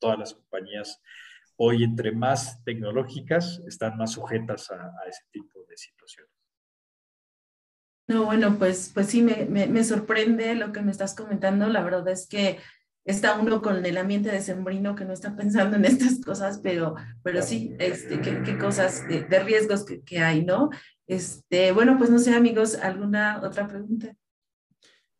D: Todas las compañías hoy, entre más tecnológicas, están más sujetas a, ese tipo de situaciones.
B: No, bueno, pues, pues sí, me, me, sorprende lo que me estás comentando. La verdad es que está uno con el ambiente de sembrino que no está pensando en estas cosas, pero, pero sí, este, qué, qué cosas de, de riesgos que, que, hay, ¿no? Este, bueno, pues no sé, amigos, ¿alguna otra pregunta?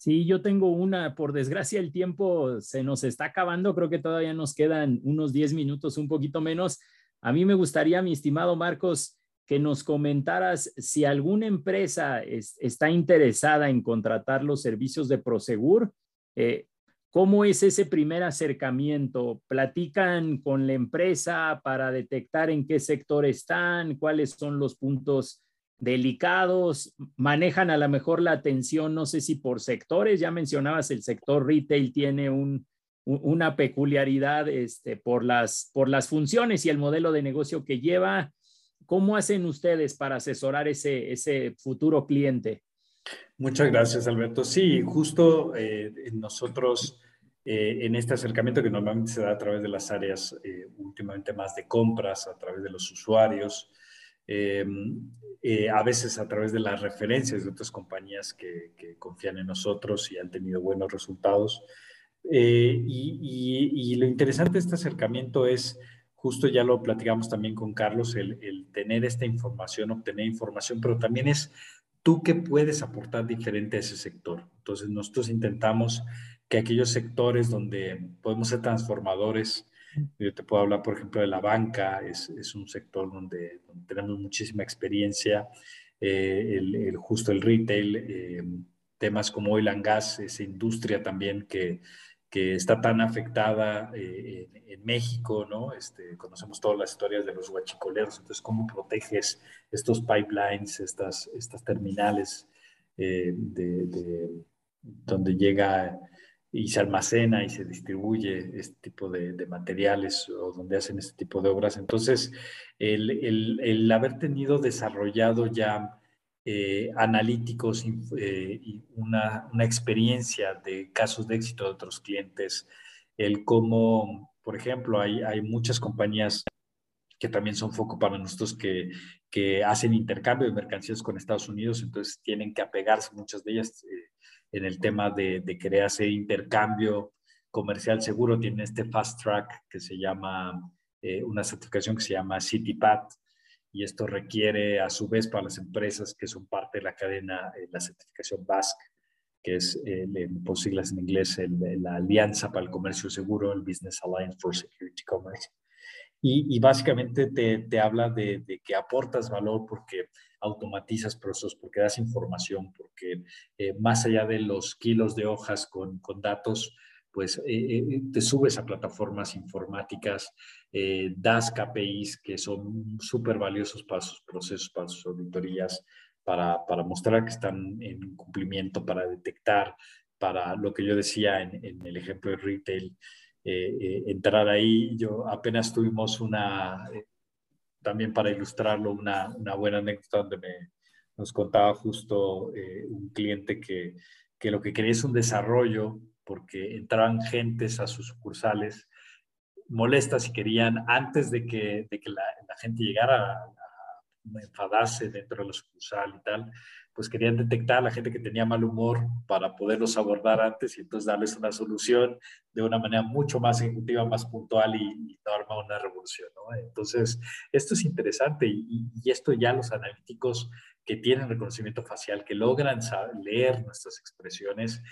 A: Sí, yo tengo una, por desgracia el tiempo se nos está acabando, creo que todavía nos quedan unos 10 minutos, un poquito menos. A mí me gustaría, mi estimado Marcos, que nos comentaras si alguna empresa está interesada en contratar los servicios de Prosegur. Eh, ¿Cómo es ese primer acercamiento? ¿Platican con la empresa para detectar en qué sector están? ¿Cuáles son los puntos delicados, manejan a lo mejor la atención, no sé si por sectores, ya mencionabas el sector retail tiene un, una peculiaridad este, por, las, funciones y el modelo de negocio que lleva. ¿Cómo hacen ustedes para asesorar ese, ese futuro cliente?
D: Muchas gracias, Alberto. Sí, justo eh, nosotros eh, en este acercamiento que normalmente se da a través de las áreas eh, últimamente más de compras, a través de los usuarios, eh, eh, a veces a través de las referencias de otras compañías que, confían en nosotros y han tenido buenos resultados. Eh, y, lo interesante de este acercamiento es, justo ya lo platicamos también con Carlos, el, el tener esta información, obtener información, pero también es tú qué puedes aportar diferente a ese sector. Entonces nosotros intentamos que aquellos sectores donde podemos ser transformadores, yo te puedo hablar, por ejemplo, de la banca, es, es un sector donde, tenemos muchísima experiencia, eh, el, justo el retail, eh, temas como oil and gas, esa industria también que, que está tan afectada eh, en, México, ¿no? Este, conocemos todas las historias de los huachicoleros, entonces, ¿cómo proteges estos pipelines, estas, estas terminales de, de, donde llega y se almacena y se distribuye este tipo de, materiales o donde hacen este tipo de obras. Entonces, el, el, haber tenido desarrollado ya eh, analíticos eh, y una, una, experiencia de casos de éxito de otros clientes, el cómo, por ejemplo, hay, hay muchas compañías que también son foco para nosotros que, que hacen intercambio de mercancías con Estados Unidos, entonces tienen que apegarse, muchas de ellas, eh, en el tema de, de querer hacer intercambio comercial seguro, tiene este fast track que se llama, eh, una certificación que se llama CityPath, y esto requiere a su vez para las empresas que son parte de la cadena eh, la certificación BASC, que es, eh, por siglas en inglés, la Alianza para el Comercio Seguro, el Business Alliance for Security Commerce. Y, básicamente te, te habla de, de, que aportas valor porque automatizas procesos, porque das información, porque eh, más allá de los kilos de hojas con, con datos, pues eh, eh, te subes a plataformas informáticas, das KPIs que son súper valiosos para sus procesos, para sus auditorías, para, para, mostrar que están en cumplimiento, para detectar, para lo que yo decía en, en el ejemplo de retail, entrar ahí. Yo apenas tuvimos una también para ilustrarlo, una, una buena anécdota donde me, nos contaba justo eh, un cliente que, que lo que quería es un desarrollo porque entraban gentes a sus sucursales molestas y querían, antes de que, de que la, gente llegara a, a, enfadarse dentro de la sucursal y tal, pues querían detectar a la gente que tenía mal humor para poderlos abordar antes y entonces darles una solución de una manera mucho más ejecutiva, más puntual y, no armar una revolución. ¿no? Entonces, esto es interesante y, esto ya los analíticos que tienen reconocimiento facial, que logran saber, leer nuestras expresiones,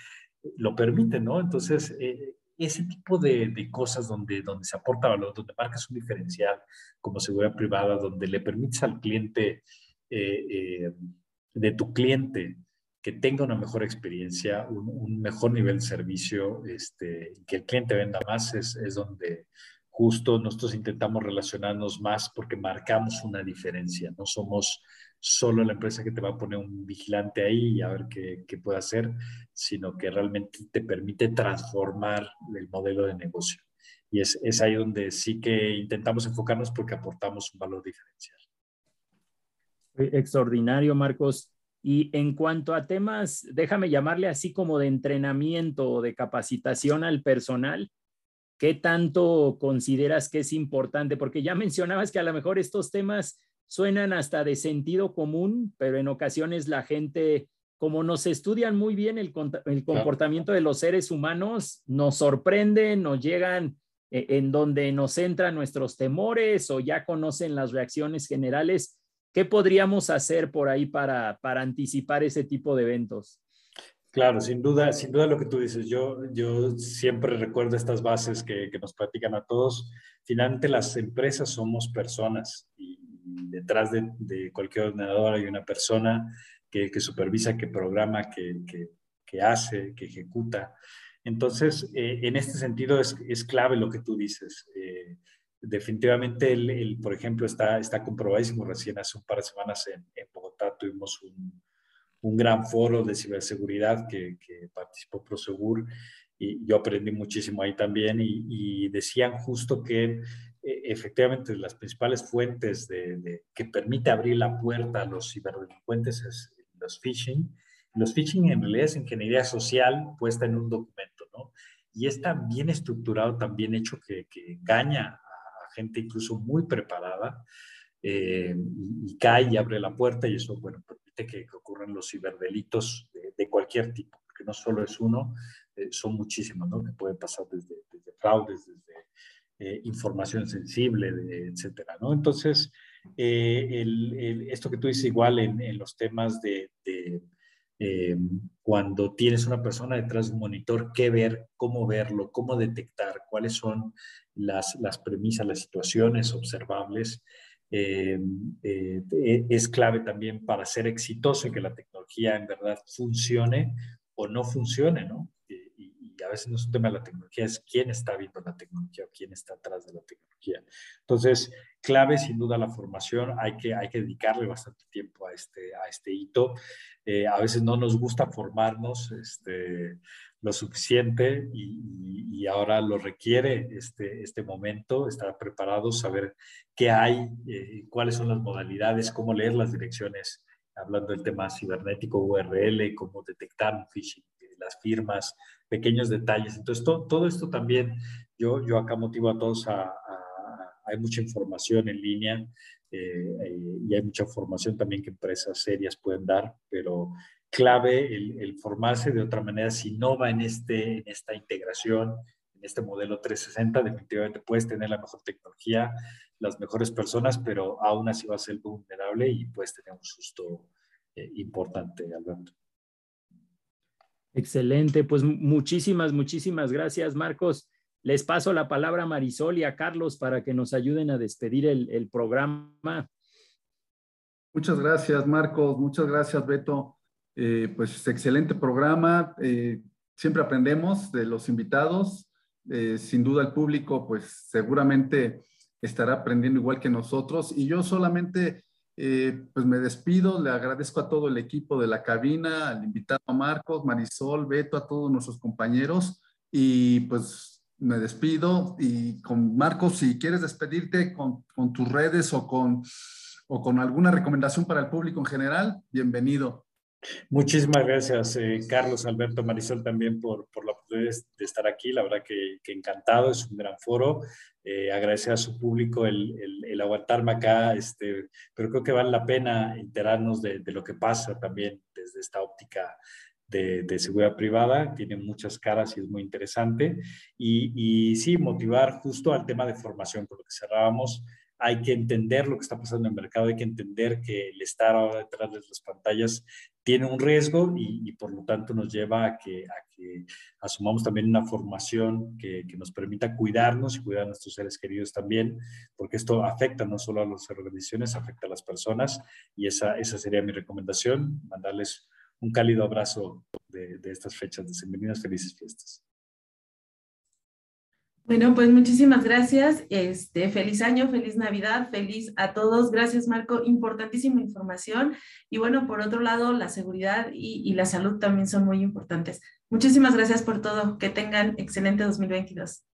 D: lo permiten, ¿no? Entonces, eh, ese tipo de, de, cosas donde, donde se aporta valor, donde marcas un diferencial como seguridad privada, donde le permites al cliente eh, eh, de tu cliente que tenga una mejor experiencia, un, mejor nivel de servicio, este, que el cliente venda más, es, es, donde justo nosotros intentamos relacionarnos más porque marcamos una diferencia, no somos solo la empresa que te va a poner un vigilante ahí y a ver qué, qué puede hacer, sino que realmente te permite transformar el modelo de negocio. Y es, es ahí donde sí que intentamos enfocarnos porque aportamos un valor diferencial.
A: Extraordinario, Marcos. Y en cuanto a temas, déjame llamarle así como de entrenamiento o de capacitación al personal, ¿qué tanto consideras que es importante? Porque ya mencionabas que a lo mejor estos temas suenan hasta de sentido común, pero en ocasiones la gente, como nos estudian muy bien el, el comportamiento de los seres humanos, nos sorprenden, nos llegan eh, en donde nos entran nuestros temores o ya conocen las reacciones generales ¿Qué podríamos hacer por ahí para, para anticipar ese tipo de eventos?
D: Claro, sin duda, sin duda lo que tú dices. Yo, yo siempre recuerdo estas bases que, que nos platican a todos. Finalmente las empresas somos personas y detrás de, cualquier ordenador hay una persona que, que supervisa, que programa, que, que, que, hace, que ejecuta. Entonces, eh, en este sentido es, es, clave lo que tú dices. Eh, definitivamente, el, por ejemplo, está, está comprobadísimo. Recién hace un par de semanas en, Bogotá tuvimos un, un, gran foro de ciberseguridad que, participó Prosegur y yo aprendí muchísimo ahí también y, decían justo que eh, efectivamente las principales fuentes de, que permite abrir la puerta a los ciberdelincuentes es los phishing. Los phishing en realidad es ingeniería social puesta en un documento, ¿no? Y es tan bien estructurado, tan bien hecho que, que engaña gente incluso muy preparada eh, y, cae y abre la puerta y eso, bueno, permite que, ocurran los ciberdelitos de, cualquier tipo, porque no solo es uno, eh, son muchísimos, ¿no? Que pueden pasar desde, desde fraudes, desde eh, información sensible, de, etcétera, ¿no? Entonces, esto que tú dices igual en, los temas de eh, cuando tienes una persona detrás de un monitor, qué ver, cómo verlo, cómo detectar, cuáles son las, las premisas, las situaciones observables. Eh, eh, es clave también para ser exitoso y que la tecnología en verdad funcione o no funcione, ¿no? A veces no es un tema de la tecnología, es quién está viendo la tecnología o quién está atrás de la tecnología. Entonces, clave sin duda la formación, hay que, hay que dedicarle bastante tiempo a este, a este hito. Eh, a veces no nos gusta formarnos este, lo suficiente y, y, ahora lo requiere este, este momento, estar preparados, saber qué hay, eh, cuáles son las modalidades, cómo leer las direcciones, hablando del tema cibernético, URL, cómo detectar un phishing, las firmas, pequeños detalles. Entonces, to, todo esto también yo, yo acá motivo a todos a, a hay mucha información en línea eh, y hay mucha formación también que empresas serias pueden dar, pero clave el, el, formarse de otra manera si no va en, este, en esta integración, en este modelo 360, definitivamente puedes tener la mejor tecnología, las mejores personas, pero aún así va a ser vulnerable y puedes tener un susto eh, importante, Alberto.
A: Excelente, pues muchísimas, muchísimas gracias, Marcos. Les paso la palabra a Marisol y a Carlos para que nos ayuden a despedir el, programa.
C: Muchas gracias, Marcos. Muchas gracias, Beto. Eh, pues excelente programa. Eh, siempre aprendemos de los invitados. Eh, sin duda el público, pues seguramente estará aprendiendo igual que nosotros. Y yo solamente, eh, pues me despido. Le agradezco a todo el equipo de la cabina, al invitado Marcos, Marisol, Beto, a todos nuestros compañeros. Y pues me despido y con Marcos, si quieres despedirte con, tus redes o con, o con alguna recomendación para el público en general, bienvenido.
D: Muchísimas gracias, eh, Carlos, Alberto, Marisol, también por, por, la oportunidad de estar aquí. La verdad que encantado, es un gran foro. Eh, agradecer a su público el, el, el, aguantarme acá, este, pero creo que vale la pena enterarnos de, de lo que pasa también desde esta óptica de, de, seguridad privada, tiene muchas caras y es muy interesante. Y, y sí, motivar justo al tema de formación, con lo que cerrábamos hay que entender lo que está pasando en el mercado, hay que entender que el estar ahora detrás de las pantallas tiene un riesgo y, por lo tanto nos lleva a que, a que asumamos también una formación que, que, nos permita cuidarnos y cuidar a nuestros seres queridos también, porque esto afecta no solo a las organizaciones, afecta a las personas y esa, esa sería mi recomendación, mandarles un cálido abrazo de, de estas fechas de Sembrinas, felices fiestas.
B: Bueno, pues muchísimas gracias. Este, feliz año, feliz Navidad, feliz a todos. Gracias, Marco. Importantísima información. Y bueno, por otro lado, la seguridad y, y la salud también son muy importantes. Muchísimas gracias por todo. Que tengan excelente 2022.